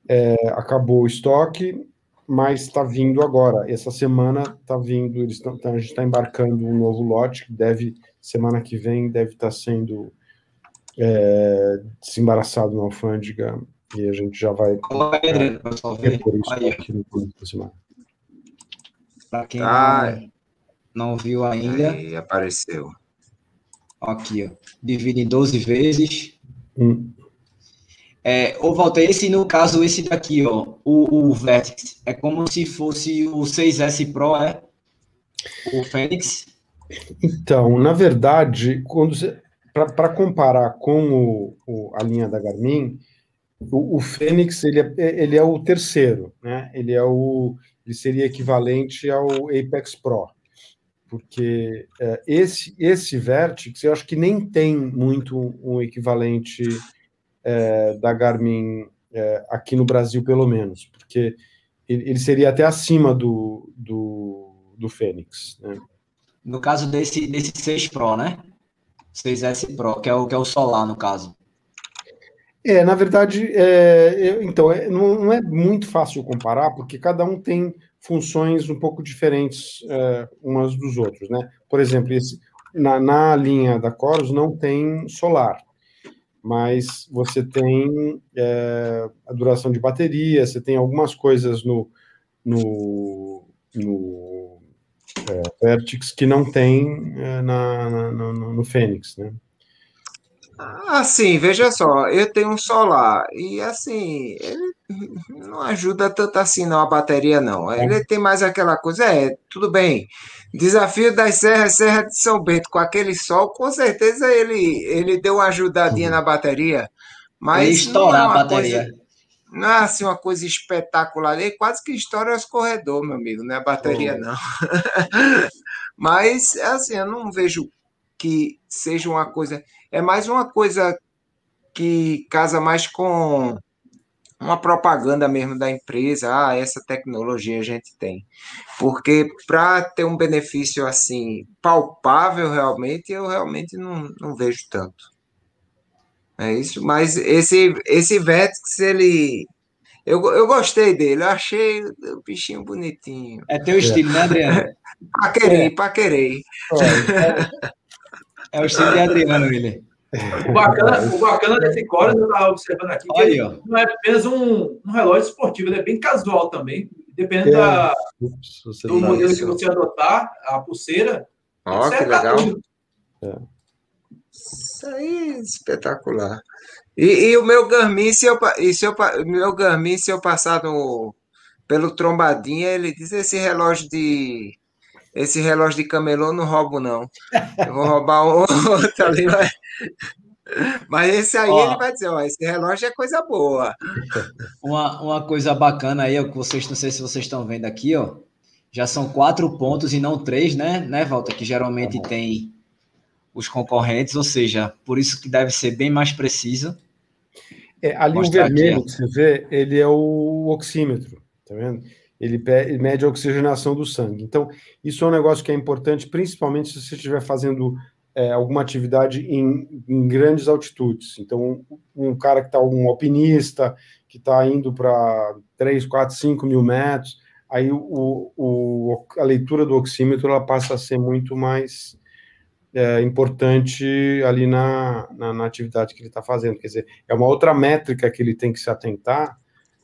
É, acabou o estoque, mas está vindo agora. Essa semana está vindo, eles tão, a gente está embarcando um novo lote que deve, semana que vem, deve estar tá sendo é, desembaraçado na alfândega e a gente já vai. Olá, Adriano, pessoal. Por isso Aí. aqui no Para quem ah, não, não viu ainda. Aí apareceu. Aqui, ó. Divide em 12 vezes. Hum. É, ô, Walter, esse no caso, esse daqui, ó, o, o Vertex, é como se fosse o 6S Pro, é? O Fênix? Então, na verdade, quando para comparar com o, o, a linha da Garmin, o, o Fênix ele é, ele é o terceiro, né? Ele é o ele seria equivalente ao Apex Pro, porque é, esse esse Vertex eu acho que nem tem muito um equivalente é, da Garmin é, aqui no Brasil pelo menos, porque ele, ele seria até acima do do, do Fênix, né? No caso desse desse 6 Pro, né? 6S Pro, que é o que é o solar no caso. É, na verdade, é, então, é, não, não, é muito fácil comparar, porque cada um tem funções um pouco diferentes é, umas dos outros, né? Por exemplo, esse, na, na linha da Coros não tem solar, mas você tem é, a duração de bateria, você tem algumas coisas no, no, no é, Vertex que não tem é, na, na, no, no Fênix, né? Assim, veja só, eu tenho um solar e assim, ele não ajuda tanto assim não a bateria não. Ele tem mais aquela coisa, é, tudo bem. Desafio das serras, Serra de São Bento, com aquele sol, com certeza ele ele deu uma ajudadinha na bateria, mas estourar é a bateria. Coisa, não é assim uma coisa espetacular, ele quase que estoura os corredores, meu amigo, não é a bateria oh. não. mas assim, eu não vejo que seja uma coisa. É mais uma coisa que casa mais com uma propaganda mesmo da empresa, ah, essa tecnologia a gente tem. Porque para ter um benefício assim palpável realmente, eu realmente não, não vejo tanto. É isso, mas esse esse Vetix ele eu, eu gostei dele, eu achei o bichinho bonitinho. É teu estilo, né, Adriano? paquerei, é. paquerei. É, é o estilo de Adriano, ele. O bacana, o bacana desse core, eu estava observando aqui, que Aí, não é apenas um, um relógio esportivo, ele é bem casual também. Dependendo é. da, do modelo isso. que você adotar, a pulseira. Ó, oh, que legal. É. Isso aí é espetacular. E, e, o meu Garmin, se eu, e se eu, meu Garmin, se eu passar no, pelo trombadinha, ele diz esse relógio de esse relógio de camelô não roubo, não. Eu vou roubar um outro ali, mas, mas esse aí ó, ele vai dizer, ó, esse relógio é coisa boa. Uma, uma coisa bacana aí, que vocês, não sei se vocês estão vendo aqui, ó, já são quatro pontos e não três, né, né, Walter, que geralmente tá tem os concorrentes, ou seja, por isso que deve ser bem mais preciso. É, ali o vermelho aqui, que você vê, ele é o oxímetro, tá vendo? Ele mede a oxigenação do sangue. Então, isso é um negócio que é importante, principalmente se você estiver fazendo é, alguma atividade em, em, grandes altitudes. Então, um, um cara que está, um alpinista, que está indo para 3, 4, 5 mil metros, aí o, o, a leitura do oxímetro ela passa a ser muito mais é, importante ali na, na, na atividade que ele está fazendo. Quer dizer, é uma outra métrica que ele tem que se atentar,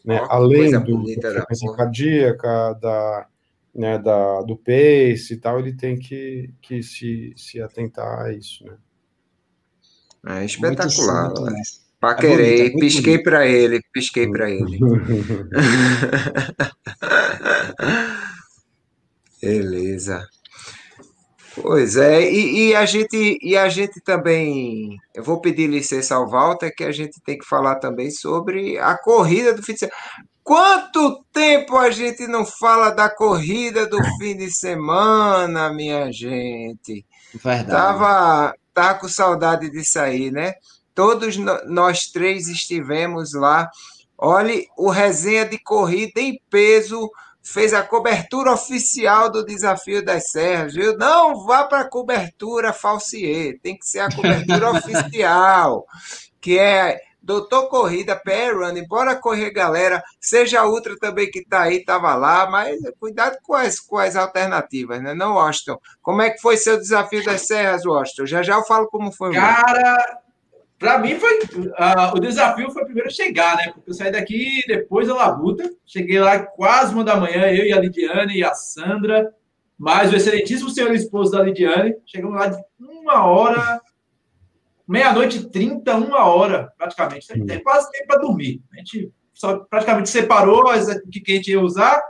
né? Além do, da frequência cardíaca, da, né, da, do pace e tal, ele tem que, que se, se atentar a isso, né? É espetacular. Paquerei, é pisquei para ele, pisquei para ele. Beleza. Pois é, e, e, a gente e a gente também, eu vou pedir licença ao Walter que a gente tem que falar também sobre a corrida do fim de semana. Quanto tempo a gente não fala da corrida do fim de semana, minha gente? Verdade. Tava, tava com saudade disso aí, né? Todos nós três estivemos lá. Olhe, o resenha de corrida em peso fez a cobertura oficial do Desafio das Serras, viu? Não vá para a cobertura falsier, tem que ser a cobertura oficial, que é Doutor Corrida, PR Running, bora correr, galera. Seja Ultra também que está aí, estava lá, mas cuidado com as, com as alternativas, né? Não, Washington. Como é que foi seu desafio das serras, Washington? Já já eu falo como foi. Cara, para mim foi uh, o desafio foi primeiro chegar, né? Porque eu saí daqui depois da Labuta, cheguei lá quase uma da manhã, eu e a Lidiane e a Sandra, mais o excelentíssimo senhor esposo da Lidiane, chegamos lá de uma hora, meia-noite e trinta, uma hora praticamente. A gente tem quase tempo para dormir. A gente só praticamente separou as que a gente ia usar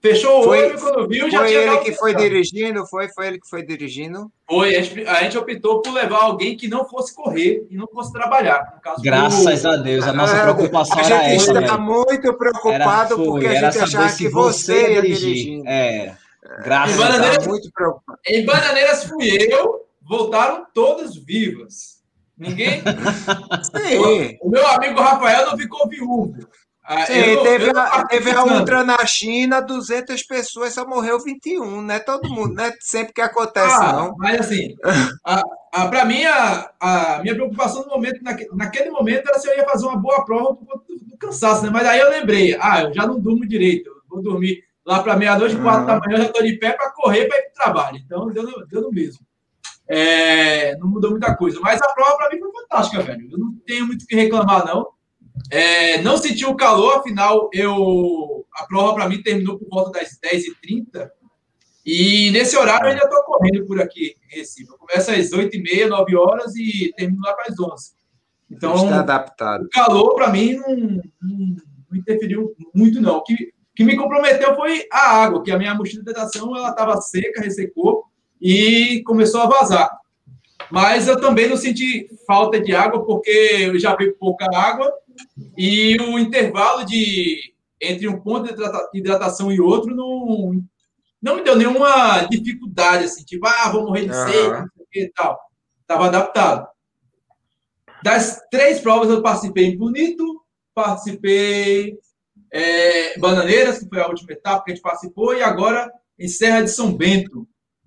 Fechou foi, o olho quando viu, já foi tinha. Foi ele que foi dirigindo, foi, foi ele que foi dirigindo. Foi, a gente, a gente, optou por levar alguém que não fosse correr e não fosse trabalhar. Graças do... a Deus, a nossa preocupação a era essa. A gente está muito preocupado era, porque a gente achava que você ia dirigir. É, graças em a Deus. muito preocupado. Em Bananeiras fui eu, voltaram todas vivas. Ninguém. Sim. O meu amigo Rafael não ficou viúvo. Ah, Sim, eu, teve, eu a, teve a Ultra na China, 200 pessoas, só morreu 21, não é todo mundo, não é sempre que acontece, ah, não. Mas assim, para mim, a, a, minha preocupação no momento, naque, naquele momento, era se eu ia fazer uma boa prova por do, do cansaço, né? Mas aí eu lembrei, ah, eu já não durmo direito, vou dormir lá para meia-noite, quatro da manhã, eu já estou de pé para correr para ir para o trabalho. Então, deu no, deu no mesmo. É, não mudou muita coisa. Mas a prova para mim foi fantástica, velho. Eu não tenho muito o que reclamar, não. É, não senti o calor, afinal, eu a prova para mim terminou por volta das 10h30. E nesse horário eu ainda estou correndo por aqui em Recife. Eu começo às 8h30, 9 horas e termino lá para as 11 Então, Está adaptado. o calor para mim não, não, não, interferiu muito, não. O que, que me comprometeu foi a água, que a minha mochila de hidratação estava seca, ressecou e começou a vazar. Mas eu também não senti falta de água, porque eu já vi pouca água e o intervalo de entre um ponto de hidratação e outro não, não me deu nenhuma dificuldade, assim, tipo, ah, vou morrer de uhum. sede, e tal. Estava adaptado. Das três provas eu participei em Bonito, participei. É, Bananeiras, que foi a última etapa que a gente participou, e agora em Serra de São Bento.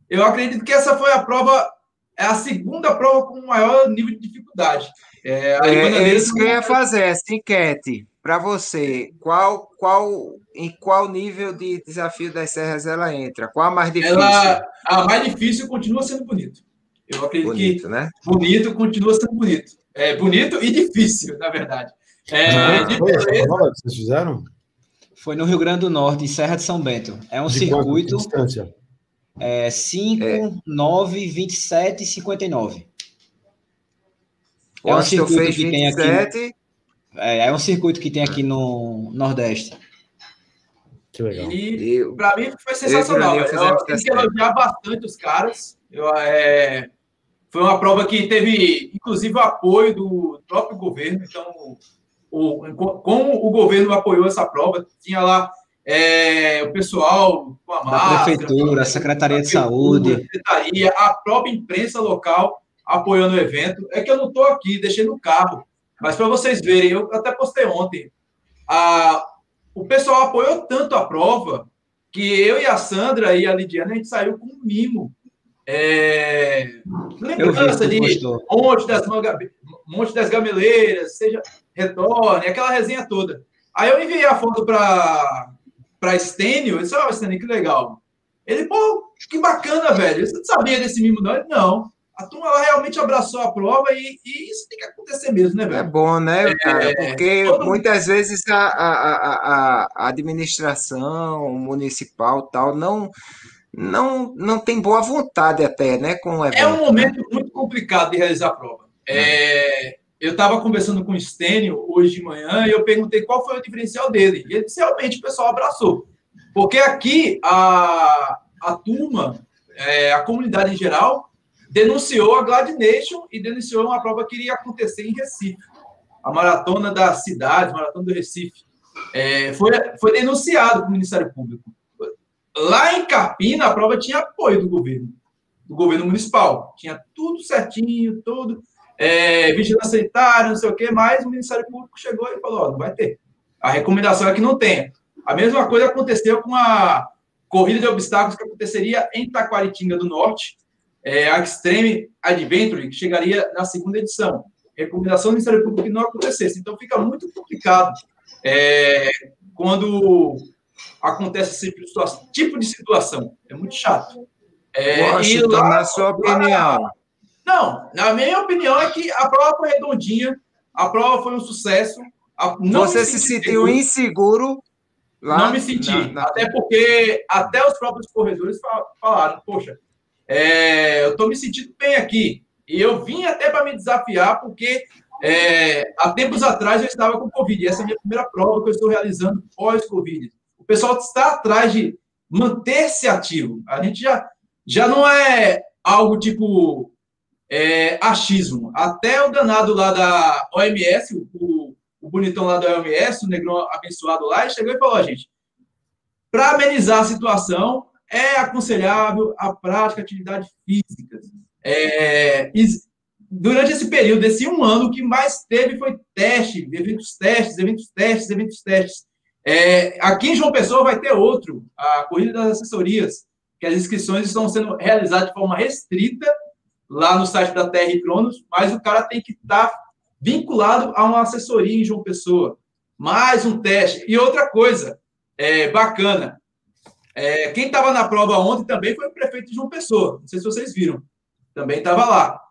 Eu acredito que essa foi a prova, é a segunda prova com maior nível de dificuldade. É, é, é isso que eu ia fazer, essa enquete. Para você, qual, qual, em qual nível de desafio das serras ela entra? Qual a mais difícil? Ela, a mais difícil continua sendo bonito. Eu acredito bonito, que né? bonito continua sendo bonito. É bonito e difícil, na verdade. É, ah, foi prova que vocês fizeram? Foi no Rio Grande do Norte, em Serra de São Bento. É um de circuito. Distância? É 5, é. 9, 27 e 59. É um circuito que 27. tem aqui. É, é um circuito que tem aqui no Nordeste. Que legal. E para mim foi sensacional. Eu, eu, eu tenho que elogiar bastante os caras. Eu, é, foi uma prova que teve, inclusive, o apoio do próprio governo. Então, o, como o governo apoiou essa prova, tinha lá é, o pessoal com a máscara, prefeitura, a Secretaria de Saúde, a a própria imprensa local apoiando o evento. É que eu não estou aqui, deixei no carro, mas para vocês verem, eu até postei ontem. A, o pessoal apoiou tanto a prova que eu e a Sandra e a Lidiana a gente saiu com um mimo é, lembrança de Monte das, manga, Monte das Gameleiras, seja retorne, aquela resenha toda. Aí eu enviei a foto para para Stênio, eu disse, ó, oh, Stênio, que legal. Ele, pô, que bacana, velho. Você não sabia desse mimo, não? Ele, não. A turma realmente abraçou a prova e, e, isso tem que acontecer mesmo, né, velho? É bom, né, cara? É, Porque muitas vezes a, a, a, a administração municipal tal não não, não tem boa vontade até, né, com o evento. É um né? momento muito complicado de realizar a prova. É, eu estava conversando com o Stênio hoje de manhã e eu perguntei qual foi o diferencial dele. E ele disse, realmente o pessoal abraçou. Porque aqui a, a turma, é, a comunidade em geral, denunciou a Glad Nation e denunciou uma prova que iria acontecer em Recife. A maratona da cidade, maratona do Recife. É, foi, foi denunciado para o Ministério Público. Lá em Carpina, a prova tinha apoio do governo, do governo municipal. Tinha tudo certinho, tudo. É, vigilância sanitária, não sei o quê, mas o Ministério Público chegou e falou: não vai ter. A recomendação é que não tenha. A mesma coisa aconteceu com a corrida de obstáculos que aconteceria em Taquaritinga do Norte, é, a Extreme Adventure, que chegaria na segunda edição. Recomendação do Ministério Público que não acontecesse. Então fica muito complicado é, quando acontece esse tipo de situação. É muito chato. É, Washington, lá, na sua opinião. Não, na minha opinião é que a prova foi redondinha, a prova foi um sucesso. Você se sentiu seguro. inseguro? Lá não me senti, na, na... até porque até os próprios corredores falaram, poxa, é, eu estou me sentindo bem aqui. E eu vim até para me desafiar, porque é, há tempos atrás eu estava com Covid. E essa é a minha primeira prova que eu estou realizando pós-Covid pessoal está atrás de manter-se ativo. A gente já, já não é algo tipo é, achismo. Até o danado lá da OMS, o, o bonitão lá da OMS, o negrão abençoado lá, chegou e falou, gente, para amenizar a situação, é aconselhável a prática de atividades físicas. É, durante esse período, esse um ano, o que mais teve foi teste, eventos testes, eventos testes, eventos testes. É, aqui em João Pessoa vai ter outro, a Corrida das Assessorias, que as inscrições estão sendo realizadas de forma restrita lá no site da TR Cronos, mas o cara tem que estar vinculado a uma assessoria em João Pessoa. Mais um teste. E outra coisa é, bacana, é, quem estava na prova ontem também foi o prefeito de João Pessoa, não sei se vocês viram, também estava lá.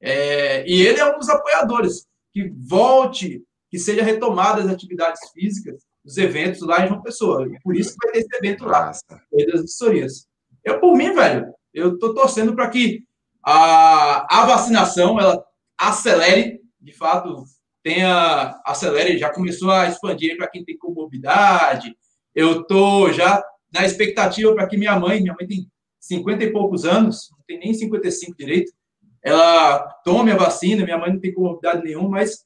É, e ele é um dos apoiadores, que volte, que seja retomada as atividades físicas, os eventos lá em João Pessoa. E por isso que vai ter esse evento lá, das assessorias. Eu, por mim, velho, eu tô torcendo para que a, a vacinação ela acelere, de fato, tenha acelere, já começou a expandir para quem tem comorbidade. Eu tô já na expectativa para que minha mãe, minha mãe tem 50 e poucos anos, não tem nem 55 direito, ela tome a vacina, minha mãe não tem comorbidade nenhuma, mas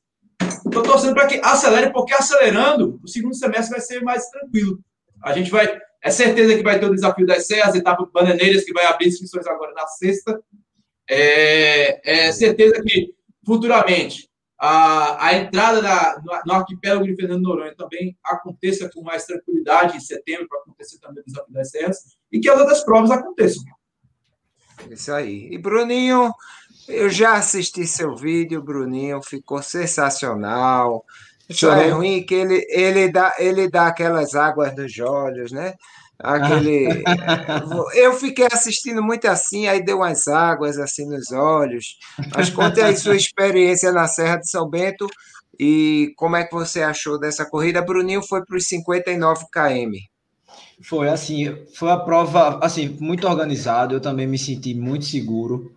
Estou torcendo para que acelere, porque acelerando, o segundo semestre vai ser mais tranquilo. A gente vai. É certeza que vai ter o desafio das serras, etapa bananeiras, que vai abrir inscrições agora na sexta. É, é certeza que futuramente a, a entrada da, no, no, arquipélago de Fernando Noronha também aconteça com mais tranquilidade em setembro, para acontecer também o desafio das serras, e que as outras provas aconteçam. Isso aí. E Bruninho, eu já assisti seu vídeo, Bruninho, ficou sensacional. Só é ruim que ele, ele, dá, ele dá aquelas águas nos olhos, né? Aquele. eu fiquei assistindo muito assim, aí deu umas águas assim nos olhos. Mas conte aí sua experiência na Serra de São Bento e como é que você achou dessa corrida. Bruninho foi para os 59 km. Foi assim, foi a prova assim muito organizado. Eu também me senti muito seguro,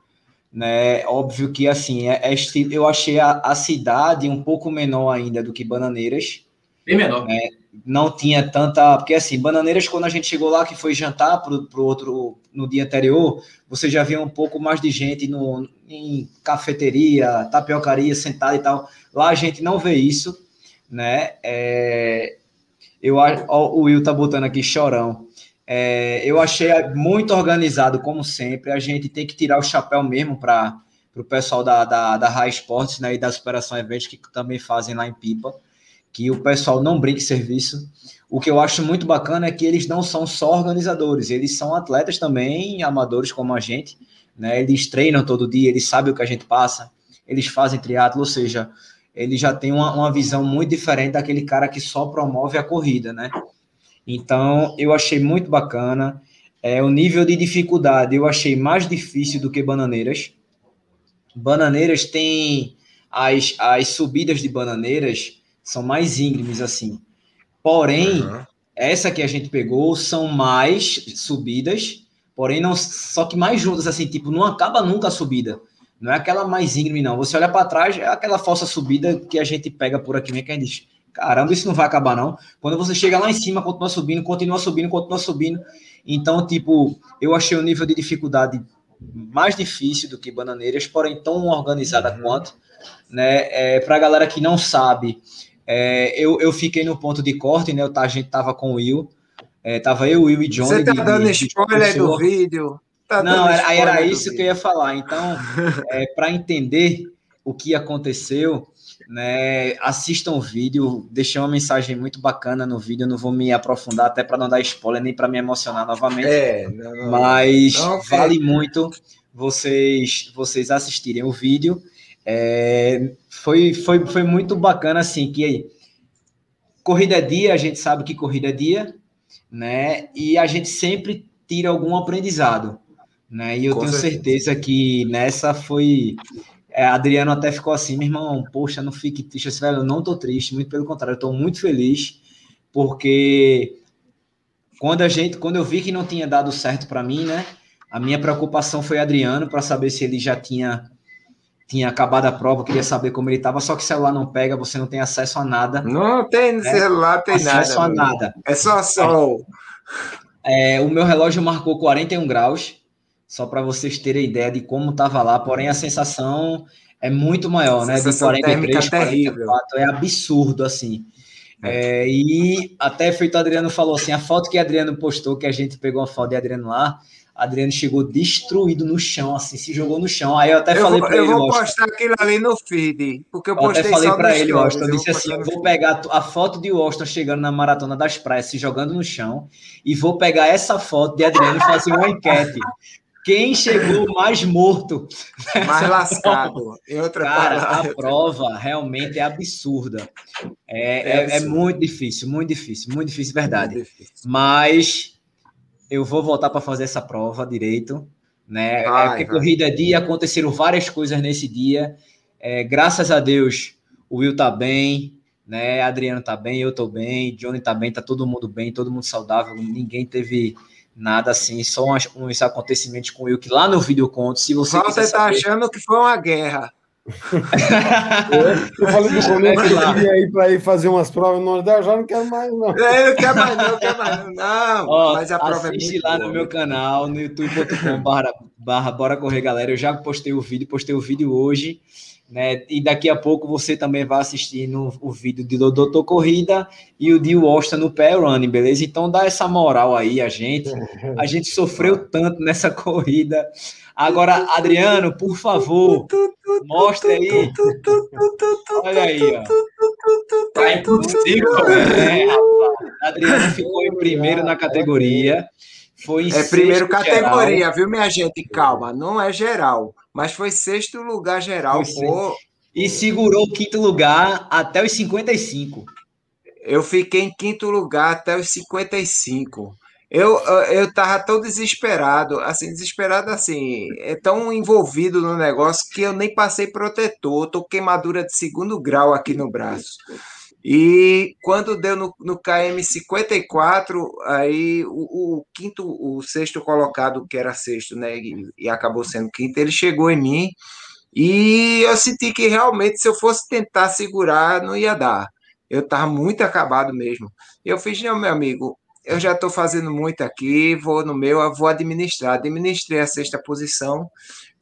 né? Óbvio que assim, é, é eu achei a, a cidade um pouco menor ainda do que Bananeiras. Bem menor. Né? Não tinha tanta. Porque assim, Bananeiras, quando a gente chegou lá, que foi jantar para o outro no dia anterior, você já via um pouco mais de gente no, em cafeteria, tapiocaria, sentada e tal. Lá a gente não vê isso, né? É, eu, ó, o Will tá botando aqui chorão. É, eu achei muito organizado, como sempre. A gente tem que tirar o chapéu mesmo para o pessoal da, da, da High Sports né, e da Superação Eventos, que também fazem lá em Pipa que o pessoal não brinque serviço. O que eu acho muito bacana é que eles não são só organizadores, eles são atletas também, amadores como a gente, né? Eles treinam todo dia, eles sabem o que a gente passa, eles fazem triatlo, ou seja, eles já têm uma, uma visão muito diferente daquele cara que só promove a corrida, né? Então, eu achei muito bacana. É, o nível de dificuldade eu achei mais difícil do que Bananeiras. Bananeiras tem as, as subidas de Bananeiras, são mais íngremes assim. Porém, uhum. essa que a gente pegou são mais subidas, porém não só que mais juntas assim, tipo, não acaba nunca a subida. Não é aquela mais íngreme não. Você olha para trás, é aquela falsa subida que a gente pega por aqui, que a gente diz, caramba, isso não vai acabar não. Quando você chega lá em cima, continua subindo, continua subindo, continua subindo. Então, tipo, eu achei o nível de dificuldade mais difícil do que Bananeiras, porém tão organizada uhum. quanto, né? É, para a galera que não sabe, é, eu, eu fiquei no ponto de corte, né? A gente tava com o Will. É, tava eu, Will e Johnny. Você tá de, dando de, spoiler de do vídeo? Tá Não, era, era isso que eu ia falar. Então, é, para entender o que aconteceu, né, assistam o vídeo. Deixei uma mensagem muito bacana no vídeo. Eu não vou me aprofundar até para não dar spoiler nem para me emocionar novamente. É, não, mas não, vale muito vocês vocês assistirem o vídeo é, foi, foi, foi muito bacana, assim, que corrida é dia, a gente sabe que corrida é dia, né? E a gente sempre tira algum aprendizado, né? E eu Com tenho certeza. certeza que nessa foi. É, Adriano até ficou assim, meu irmão, poxa, não fique triste. Eu velho, eu não tô triste, muito pelo contrário, eu tô muito feliz, porque quando a gente, quando eu vi que não tinha dado certo para mim, né? A minha preocupação foi Adriano para saber se ele já tinha tinha acabado a prova, queria saber como ele estava, só que o celular não pega, você não tem acesso a nada. Não tem né? celular, tem acesso nada. Acesso a nada. É só sol. É, o meu relógio marcou 41 graus, só para vocês terem ideia de como estava lá, porém a sensação é muito maior, né? De 43, 44, é absurdo, assim. É. É, e até feito o Adriano falou assim, a foto que Adriano postou, que a gente pegou a foto de Adriano lá, Adriano chegou destruído no chão, assim, se jogou no chão. Aí eu até eu falei para ele. Eu vou postar aquilo ali no feed, porque eu, eu postei até falei para ele, Washington, eu disse assim: eu vou pegar a foto de Washington chegando na maratona das praias, se jogando no chão, e vou pegar essa foto de Adriano e fazer uma enquete. Quem chegou mais morto? Mais lascado. Em outra Cara, palavra. a prova realmente é absurda. É, é, é, é, muito difícil, muito difícil, muito difícil, verdade. Muito difícil. Mas eu vou voltar para fazer essa prova direito, né? Vai, é porque corrida é dia, aconteceram várias coisas nesse dia. É, graças a Deus, o Will tá bem, né? Adriano tá bem, eu tô bem, Johnny tá bem, tá todo mundo bem, todo mundo saudável, ninguém teve nada assim, só uns, uns acontecimentos com o Will que lá no vídeo conto, se você Você tá saber... achando que foi uma guerra eu falei que eu queria ir para ir fazer umas provas no Nordeste, já não quero mais, não. É, eu quero mais, não, eu quero mais, não. Ó, mas a prova é muito lá boa. no meu canal, no youtube.com barra, barra Bora Correr, galera. Eu já postei o vídeo, postei o vídeo hoje. Né? E daqui a pouco você também vai assistir no, o vídeo de Doutor Corrida e o de Washington no pé running, beleza? Então dá essa moral aí a gente. A gente sofreu tanto nessa corrida. Agora, Adriano, por favor, mostre aí. Olha aí, ó. Tá impossível, é, Adriano ficou em primeiro na categoria. Foi é primeiro categoria, geral. viu, minha gente? Calma, não é geral mas foi sexto lugar geral. Pô. E segurou o quinto lugar até os 55. Eu fiquei em quinto lugar até os 55. Eu, eu tava tão desesperado, assim, desesperado assim, é tão envolvido no negócio que eu nem passei protetor, tô queimadura de segundo grau aqui no braço. E quando deu no, no KM 54, aí o, o, quinto, o sexto colocado, que era sexto, né, e, e, acabou sendo quinto, ele chegou em mim e eu senti que realmente se eu fosse tentar segurar, não ia dar. Eu estava muito acabado mesmo. Eu fiz, não, meu amigo, eu já estou fazendo muito aqui, vou no meu, vou administrar. Administrei a sexta posição,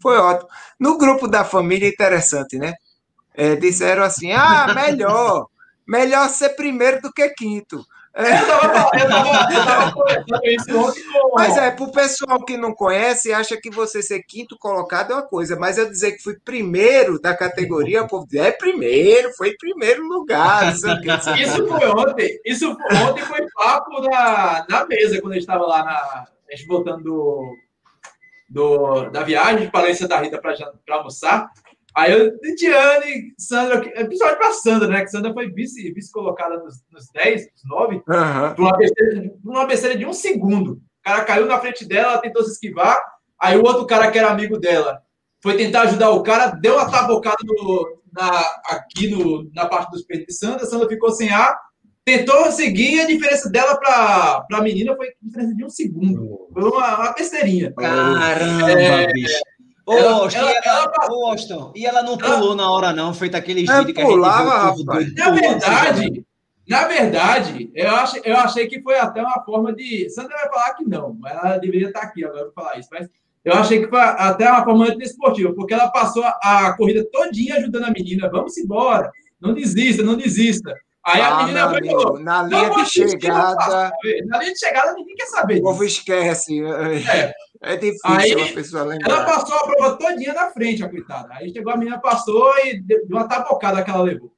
foi ótimo. No grupo da família, interessante, né? É, disseram assim: ah, melhor melhor ser primeiro do que quinto. É. Eu tava, eu tava, eu tava conversando isso ontem com... Mas é, pro pessoal que não conhece, acha que você ser quinto colocado é uma coisa, mas eu dizer que fui primeiro da categoria, o povo diz, é primeiro, foi primeiro lugar. Isso, isso foi ontem, isso ontem foi papo na, na mesa, quando a gente estava lá na. A gente voltando do, do, da viagem de Palestra da Rita para almoçar. Aí eu, Diane, Sandra, principalmente para Sandra, né? Que Sandra foi vice, vice colocada nos, nos 10, nos 9, uhum. por, uma besteira, besteira de um segundo. O cara caiu na frente dela, ela tentou se esquivar. Aí o outro cara que era amigo dela foi tentar ajudar o cara, deu uma tabocada no, na, aqui no, na parte dos peitos de Sandra. Sandra ficou sem ar, tentou seguir. A diferença dela para a menina foi diferença de um segundo. Foi uma, uma besteirinha. Caramba, é, bicho. Ô, ela, Austin, ela, ela, ô, Austin, e ela não pulou na hora, não? Feito aqueles vídeos que a gente viu. Rapaz. Na verdade, na verdade, eu achei, eu achei que foi até uma forma de. Sandra vai falar que não, mas ela deveria estar aqui agora para falar isso. Mas eu achei que foi até uma forma desportiva, porque ela passou a, a, corrida todinha ajudando a menina. Vamos embora, não desista, não desista. Aí ah, a menina falou, na linha de chegada. Na linha de chegada ninguém quer saber. O povo esquece. É. É difícil aí, uma pessoa lembrar. Ela passou a prova todinha na frente, a coitada. Aí chegou a menina, passou e deu uma tabocada que ela levou.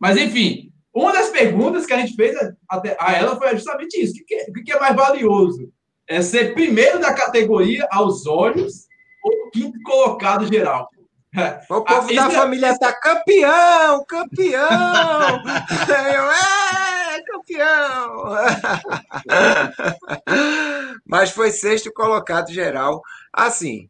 Mas, enfim, uma das perguntas que a gente fez a ela foi justamente isso. O que, é, o que é mais valioso? É ser primeiro da categoria aos olhos ou quinto colocado geral? O povo ah, da é... família tá campeão, campeão! Eu, é, campeão! Mas foi sexto colocado geral. Assim,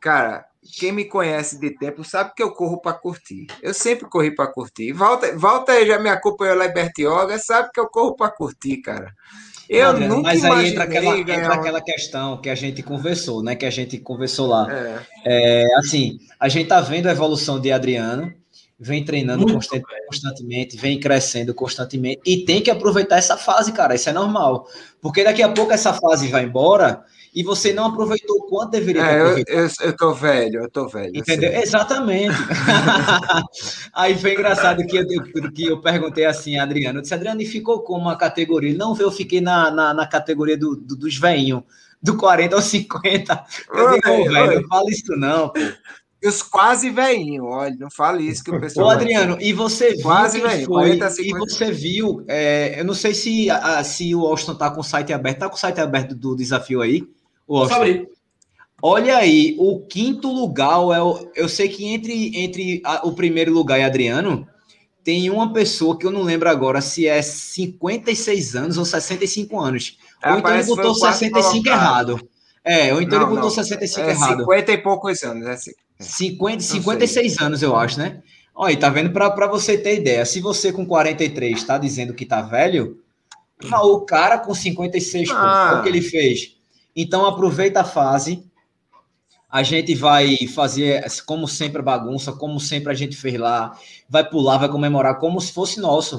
cara, quem me conhece de tempo sabe que eu corro para curtir. Eu sempre corri para curtir. Volta, volta já me acompanhou lá em Bertioga, sabe que eu corro para curtir, cara. Eu Adriano, nunca mas aí entra aquela, entra aquela questão que a gente conversou, né? Que a gente conversou lá. É. É, assim, a gente tá vendo a evolução de Adriano, vem treinando constant, constantemente, vem crescendo constantemente e tem que aproveitar essa fase, cara. Isso é normal, porque daqui a pouco essa fase vai embora e você não aproveitou o quanto deveria é, eu, eu, eu, tô velho, eu tô velho. Entendeu? Assim. Exatamente. Aí foi engraçado que eu, que eu perguntei assim Adriano, eu disse, Adriano, e ficou como a categoria? Não, eu fiquei na, na, na categoria do, do, dos veinhos, do 40 ao 50. Eu oi, digo, velho, não fala isso não, pô. Os quase veinho, olha, não fale isso que o pessoal. Ô, Adriano, e você viu quase veinho, foi, 40, e você viu, é, eu não sei se, a, se o Austin tá com o site aberto, tá com o site aberto do desafio aí? Olha aí, o quinto lugar, eu, eu sei que entre, entre a, o primeiro lugar e Adriano, tem uma pessoa que eu não lembro agora se é 56 anos ou 65 anos. É, ou então ele botou 65 errado. É, ou então não, ele botou não. 65 é, errado. 50 e poucos anos, é assim. 50, 56 anos, eu acho, né? Olha, tá vendo? Para você ter ideia, se você com 43 está dizendo que tá velho, o cara com 56, ah. o que ele fez? Então aproveita a fase. A gente vai fazer, como sempre, bagunça, como sempre a gente fez lá, vai pular, vai comemorar como se fosse nosso.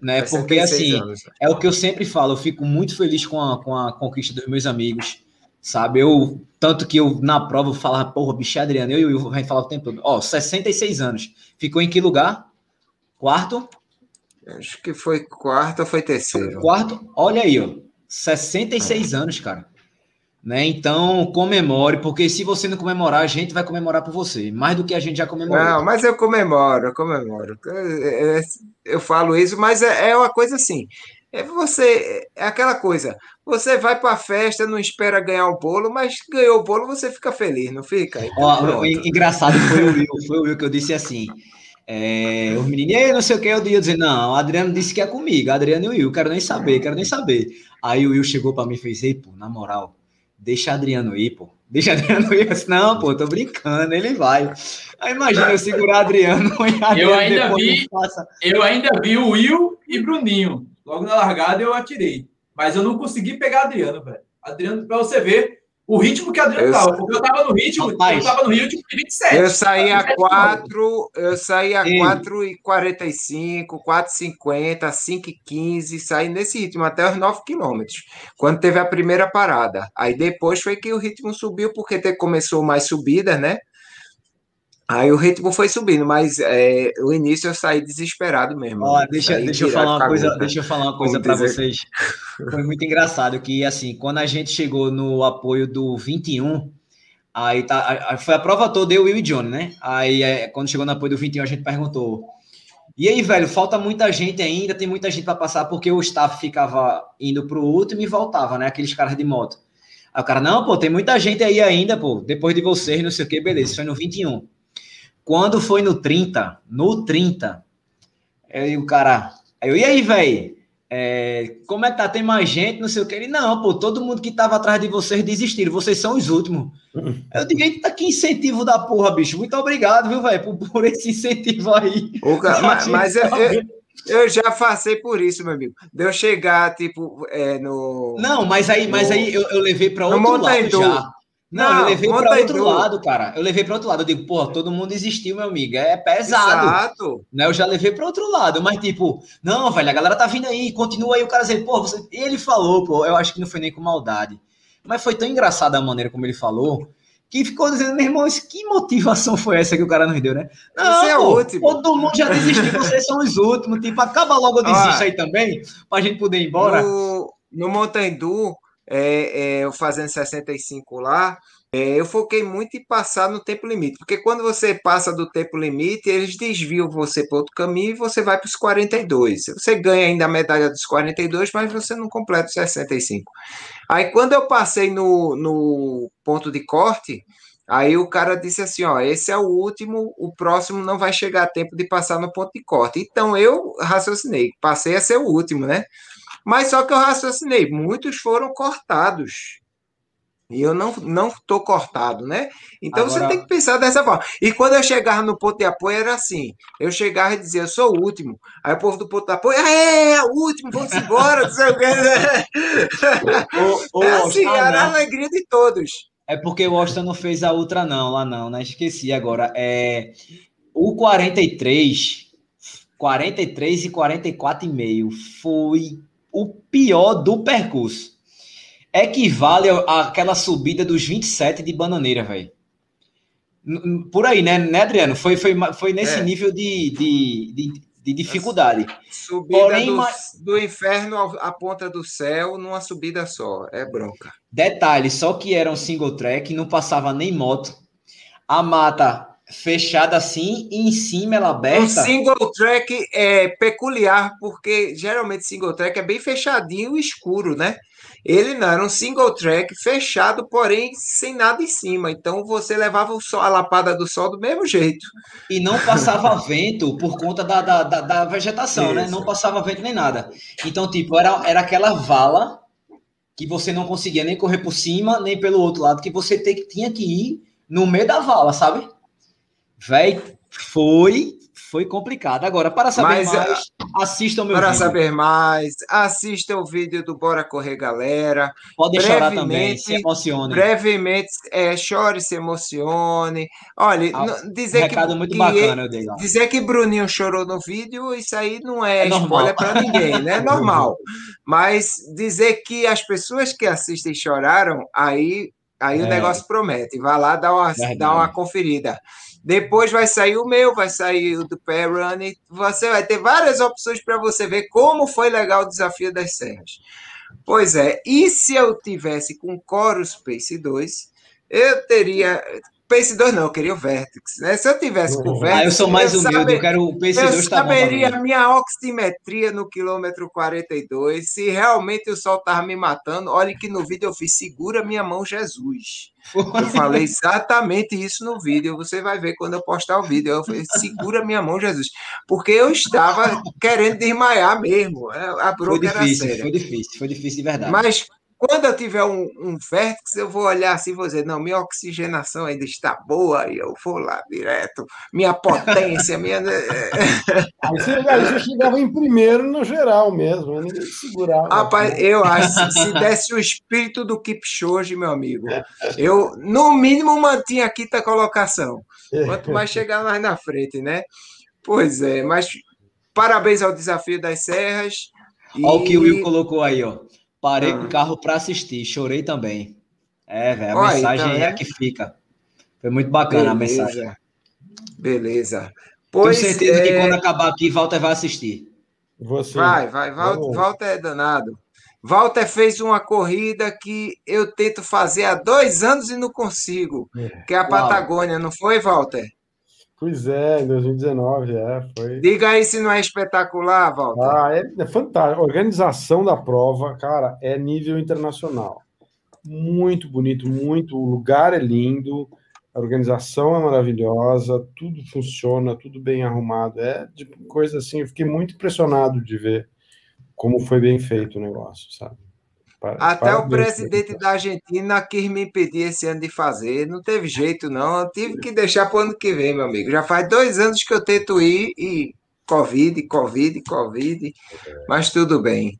Né? Porque assim, anos. é o que eu sempre falo, eu fico muito feliz com a, com a conquista dos meus amigos. sabe? Eu, tanto que eu, na prova, eu falava, porra, bicho, é Adriano, eu e o Will falava o tempo todo, ó, 66 anos, ficou em que lugar? Quarto? Acho que foi quarto ou foi terceiro. Quarto, olha aí, ó, 66 anos, cara. Né? Então, comemore, porque se você não comemorar, a gente vai comemorar por você, mais do que a gente já comemorou. Não, mas eu comemoro, eu comemoro. Eu, eu falo isso, mas é, é uma coisa assim. É você, é aquela coisa. Você vai para a festa, não espera ganhar o bolo, mas ganhou o bolo, você fica feliz, não fica? Então, Ó, engraçado foi o Will, foi o Will que eu disse assim. É, os meninos, não sei o que, eu ia dizer, não, o Adriano disse que é comigo, Adriano e o Will, quero nem saber, quero nem saber. Aí o Will chegou para mim e fez, ei, pô, na moral, deixa Adriano ir, pô. Deixa Adriano ir. Eu disse, não, pô, tô brincando, ele vai. Aí imagina eu segurar Adriano e Adriano eu ainda vi, Eu ainda vi o Will e Bruninho. Logo na largada eu atirei. Mas eu não consegui pegar Adriano, velho. Adriano, pra você ver o ritmo que Adriano eu, tava. Porque eu tava no ritmo, Rapaz, eu tava no ritmo de 27. Eu saí a 4, eu saí a 4 e 45, 4 50, 5 e 15, saí nesse ritmo até os 9 quilômetros. Quando teve a primeira parada. Aí depois foi que o ritmo subiu, porque começou mais subida, né? Aí o ritmo foi subindo, mas é, o início eu saí desesperado mesmo. Ó, deixa, deixa eu falar uma coisa, deixa eu falar uma coisa para vocês. Foi muito engraçado que assim, quando a gente chegou no apoio do 21, aí tá, foi a prova toda eu, Will e Johnny, né? Aí é, quando chegou no apoio do 21, a gente perguntou: "E aí, velho, falta muita gente ainda, tem muita gente para passar porque o staff ficava indo pro último e voltava, né? Aqueles caras de moto. Aí o cara: "Não, pô, tem muita gente aí ainda, pô, depois de vocês, não sei o que, beleza, foi no 21". Quando foi no 30, no 30, aí o cara, eu, e aí, velho? É, como é que tá? Tem mais gente, não sei o que. Ele, não, pô, todo mundo que tava atrás de vocês desistiram, vocês são os últimos. Eu digo, eita, que incentivo da porra, bicho. Muito obrigado, viu, velho, por, por, esse incentivo aí. Cara, mas, mas eu, eu, eu, já passei por isso, meu amigo. De eu chegar, tipo, é, no. Não, mas aí, mas aí eu, eu levei para outro lado já. Não, não eu levei para outro lado, cara. Eu levei para outro lado. Eu digo, pô, todo mundo existiu, meu amigo. É pesado. Exato. Né? Eu já levei para outro lado. Mas, tipo, não, velho, a galera tá vindo aí, continua aí. O cara dizer, pô, você... ele falou, pô, eu acho que não foi nem com maldade. Mas foi tão engraçada a maneira como ele falou, que ficou dizendo, meu irmão, que motivação foi essa que o cara nos deu, né? Não, é pô, último. todo mundo já desistiu, vocês são os últimos. Tipo, acaba logo, eu desisto aí também, pra gente poder ir embora. No, no Montandu, é, é, fazendo 65 lá, é, eu foquei muito em passar no tempo limite, porque quando você passa do tempo limite, eles desviam você para outro caminho e você vai para os 42. Você ganha ainda a medalha dos 42, mas você não completa os 65. Aí quando eu passei no, no ponto de corte, Aí o cara disse assim: ó, esse é o último, o próximo não vai chegar a tempo de passar no ponto de corte. Então eu raciocinei, passei a ser o último, né? Mas só que eu raciocinei, muitos foram cortados. E eu não não tô cortado, né? Então Agora... você tem que pensar dessa forma. E quando eu chegava no ponto de apoio era assim, eu chegava e dizia, eu sou o último. Aí o povo do ponto de apoio, ah, é, é o último, vamos embora, não sei o o, é assim, era a né? alegria de todos. É porque o Austin não fez a ultra não, lá não, né? Esqueci agora. É, o 43, 43 e 44,5 foi o pior do percurso. Equivale àquela subida dos 27 de bananeira, velho. Por aí, né, né, Adriano? Foi, foi, foi nesse é. nível de, de, de, de dificuldade. Subida Porém, do, do inferno à ponta do céu numa subida só. É bronca. Detalhe, só que era um single track, não passava nem moto. A mata fechada assim e em cima ela aberta. Um single track é peculiar, porque geralmente single track é bem fechadinho e escuro, né? Ele não, era um single track fechado, porém sem nada em cima. Então você levava o sol, a lapada do sol do mesmo jeito. E não passava vento por conta da, da, da, da vegetação, Isso. né? Não passava vento nem nada. Então, tipo, era, era aquela vala que você não conseguia nem correr por cima, nem pelo outro lado, que você te, tinha que ir no meio da vala, sabe? Véi, foi foi complicado. Agora, para saber Mas, mais. Assistam meu Para vídeo. saber mais, assista o vídeo do Bora Correr Galera. Podem chorar também, se emocionem. Brevemente, é, chore, se emocione. Olha, Ah, dizer que, Recado muito que bacana, eu dei lá. Dizer que Bruninho chorou no vídeo, isso aí não é, É spoiler para ninguém, né? É normal. Mas dizer que as pessoas que assistem choraram, aí, aí o É. negócio promete. Vai lá dar uma, Verdade. dar uma conferida. Depois vai sair o meu, vai sair o do Pé Run, e você vai ter várias opções para você ver como foi legal o desafio das serras. Pois é, e se eu tivesse com Chorus Pace 2, eu teria. Pace 2 não, eu queria o Vertex, né? Se eu tivesse com o Vertex. Ah, eu sou mais eu humilde, sabe- eu quero o PC2 eu tá bom pra saberia a minha oximetria no quilômetro 42. Se realmente o sol estava me matando, olha que no vídeo eu fiz segura minha mão, Jesus. Eu falei exatamente isso no vídeo. Você vai ver quando eu postar o vídeo. Eu falei, segura minha mão, Jesus. Porque eu estava querendo desmaiar mesmo. A Foi bronca era difícil, séria. foi difícil, foi difícil de verdade. Mas quando eu tiver um, um vértice, eu vou olhar assim e vou dizer, não, minha oxigenação ainda está boa, e eu vou lá direto. Minha potência, minha. Aí você, aí você chegava em primeiro no geral mesmo, né? ninguém segurava. Rapaz, eu acho que se desse o espírito do Kipchoge, meu amigo, eu, no mínimo, mantinha a quinta colocação. Quanto mais chegar mais na frente, né? Pois é, mas parabéns ao desafio das serras. Olha o que o Will e- colocou aí, ó. Parei Ah. com o carro pra assistir, chorei também. É, velho, a Olha aí, mensagem tá é a que fica. Foi muito bacana a Beleza. mensagem. Beleza. Tenho Pois certeza que é, quando acabar aqui, Walter vai assistir. Você, Vai, vai. Vamos. Walter é danado. Walter fez uma corrida que eu tento fazer há dois anos e não consigo, que é a Uau. Patagônia, não foi, Walter? Pois é, em 2019, é, foi. Diga aí se não é espetacular, Walter. Ah, é, é fantástico. A organização da prova, cara, é nível internacional. Muito bonito, muito. O lugar é lindo, a organização é maravilhosa, tudo funciona, tudo bem arrumado. É de coisa assim, eu fiquei muito impressionado de ver como foi bem feito o negócio, sabe? Pa- Até o parabéns, presidente da Argentina quis me impedir esse ano de fazer. Não teve jeito, não. Eu tive que deixar para o ano que vem, meu amigo. Já faz dois anos que eu tento ir e Covid, Covid, Covid. Mas tudo bem.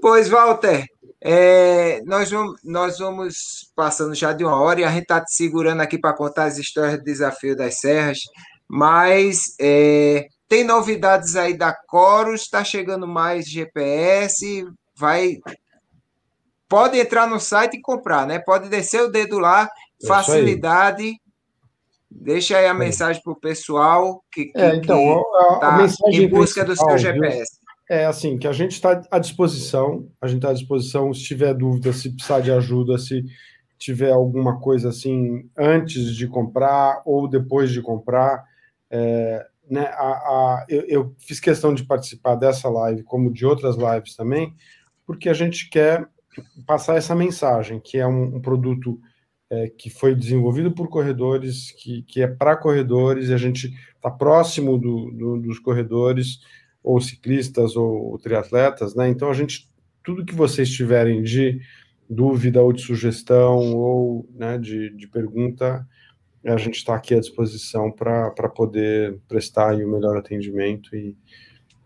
Pois, Walter, é, nós, vamos, nós vamos passando já de uma hora e a gente está te segurando aqui para contar as histórias do Desafio das Serras. Mas é, tem novidades aí da Coros, está chegando mais GPS, vai pode entrar no site e comprar, né? Pode descer o dedo lá, É facilidade. Deixa aí a mensagem para o pessoal que, que, É, então, tá em busca do seu GPS. É assim, que a gente está à disposição, a gente está à disposição, se tiver dúvida, se precisar de ajuda, se tiver alguma coisa assim antes de comprar ou depois de comprar. é, né, a, a- eu, eu fiz questão de participar dessa live, como de outras lives também, porque a gente quer passar essa mensagem, que é um, um produto é, que foi desenvolvido por corredores, que, que é para corredores, e a gente está próximo do- do- dos corredores, ou ciclistas, ou, triatletas, né? Então, a gente, tudo que vocês tiverem de dúvida, ou de sugestão, ou né, de, de pergunta, a gente está aqui à disposição para poder prestar o melhor atendimento e,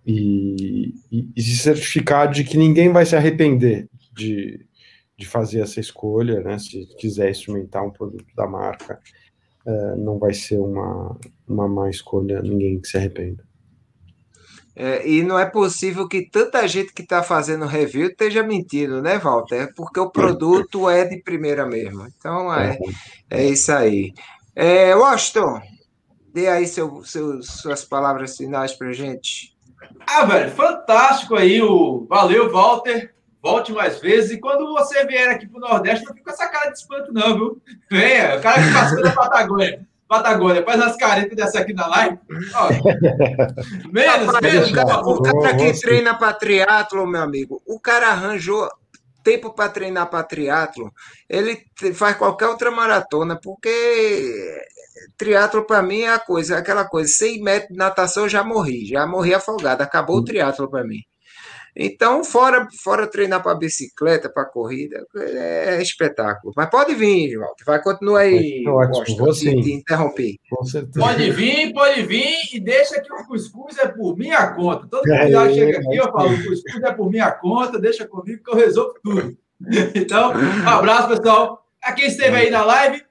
e, e se certificar de que ninguém vai se arrepender de, de fazer essa escolha, né? Se quiser experimentar um produto da marca, eh, não vai ser uma, uma má escolha, ninguém que se arrependa. É, e não é possível que tanta gente que está fazendo review esteja mentindo, né, Walter? É porque o produto é de primeira mesmo. Então é, é isso aí. É, Washington, dê aí seu, seu, suas palavras finais para gente. Ah, velho, fantástico aí o. Valeu, Walter. Volte mais vezes. E quando você vier aqui pro Nordeste, não fica com essa cara de espanto, não, viu? Venha, o cara que passou da Patagônia. Patagônia, faz as caretas dessa aqui na live. Ó, menos, Rapaz, menos. o cara, o cara que treina para triatlo, meu amigo, o cara arranjou tempo para treinar para triatlo, ele faz qualquer outra maratona, porque triatlo para mim é a coisa, aquela coisa, 100 metros de natação eu já morri, já morri afogado, acabou o triatlo para mim. Então, fora, fora treinar para bicicleta, para corrida, é, é espetáculo. Mas pode vir, Walter. Vai continuar aí. Ótimo, vou sim. Te interrompi. Com certeza. Pode vir, pode vir e deixa que o cuscuz é por minha conta. Todo mundo é, já chega aqui, eu falo, o cuscuz é por minha conta, deixa comigo que eu resolvo tudo. Então, um abraço, pessoal. A quem esteve aí na live,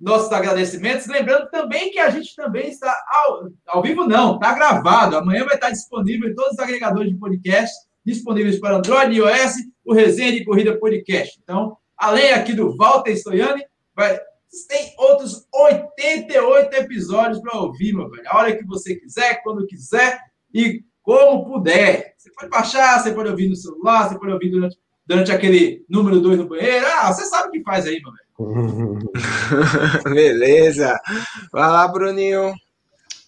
nossos agradecimentos. Lembrando também que a gente também está ao, ao vivo, não, está gravado. Amanhã vai estar disponível em todos os agregadores de podcast, disponíveis para Android e iOS, o Resenha de Corrida Podcast. Então, além aqui do Walter Stoiani, vai, tem outros 88 episódios para ouvir, meu velho. A hora que você quiser, quando quiser e como puder. Você pode baixar, você pode ouvir no celular, você pode ouvir durante, durante aquele número 2 no banheiro. Ah, você sabe o que faz aí, meu velho. Beleza. Vai lá, Bruninho.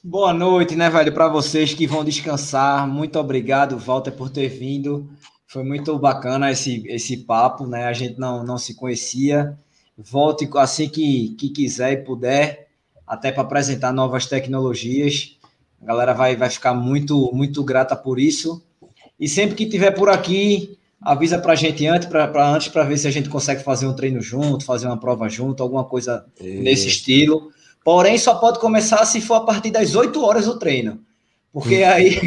Boa noite, né, velho, para vocês que vão descansar. Muito obrigado, Walter, por ter vindo. Foi muito bacana esse, esse papo, né? A gente não, não se conhecia. Volte assim que, que quiser e puder, até para apresentar novas tecnologias. A galera vai, vai ficar muito, muito grata por isso. E sempre que tiver por aqui, avisa para a gente antes para antes para ver se a gente consegue fazer um treino junto, fazer uma prova junto, alguma coisa Isso. nesse estilo. Porém, só pode começar se for a partir das 8 horas o treino. Porque hum. aí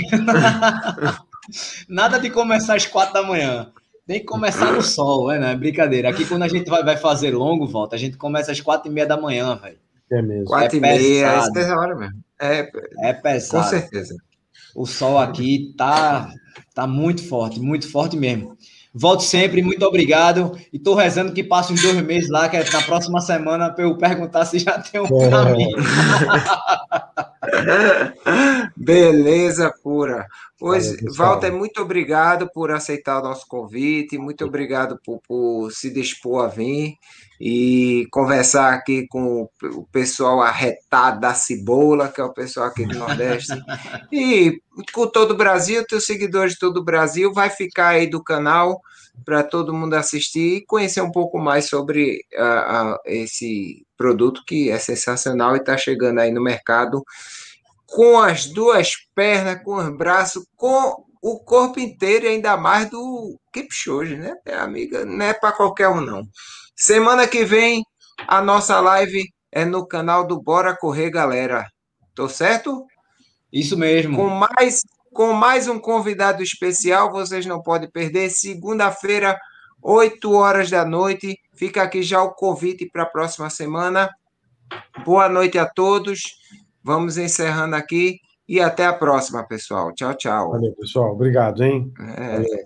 nada de começar às 4 da manhã. Tem que começar no sol, é, né? Brincadeira. Aqui quando a gente vai, vai fazer longo, volta, a gente começa às 4 e meia da manhã, velho. É mesmo. 4 é e meia, é hora mesmo. É, é pesado. Com certeza. O sol aqui tá, tá muito forte, muito forte mesmo. Volto sempre, muito obrigado. E tô rezando que passe uns dois meses lá, que é na próxima semana, para eu perguntar se já tem um é. caminho. Beleza pura. Pois, Walter, muito obrigado por aceitar o nosso convite, muito obrigado por, por se dispor a vir e conversar aqui com o pessoal arretado da Cibola, que é o pessoal aqui do Nordeste, e com todo o Brasil, teus seguidores de todo o Brasil, vai ficar aí do canal para todo mundo assistir e conhecer um pouco mais sobre uh, uh, esse produto que é sensacional e está chegando aí no mercado com as duas pernas, com os braços, com o corpo inteiro e ainda mais do Kipchoge, né? É, amiga, não é para qualquer um, não. Semana que vem, a nossa live é no canal do Bora Correr, galera. Tô certo? Isso mesmo. Com mais, com mais um convidado especial, vocês não podem perder. Segunda-feira, 8 horas da noite. Fica aqui já o convite para a próxima semana. Boa noite a todos. Vamos encerrando aqui e até a próxima, pessoal. Tchau, tchau. Valeu, pessoal. Obrigado, hein? É.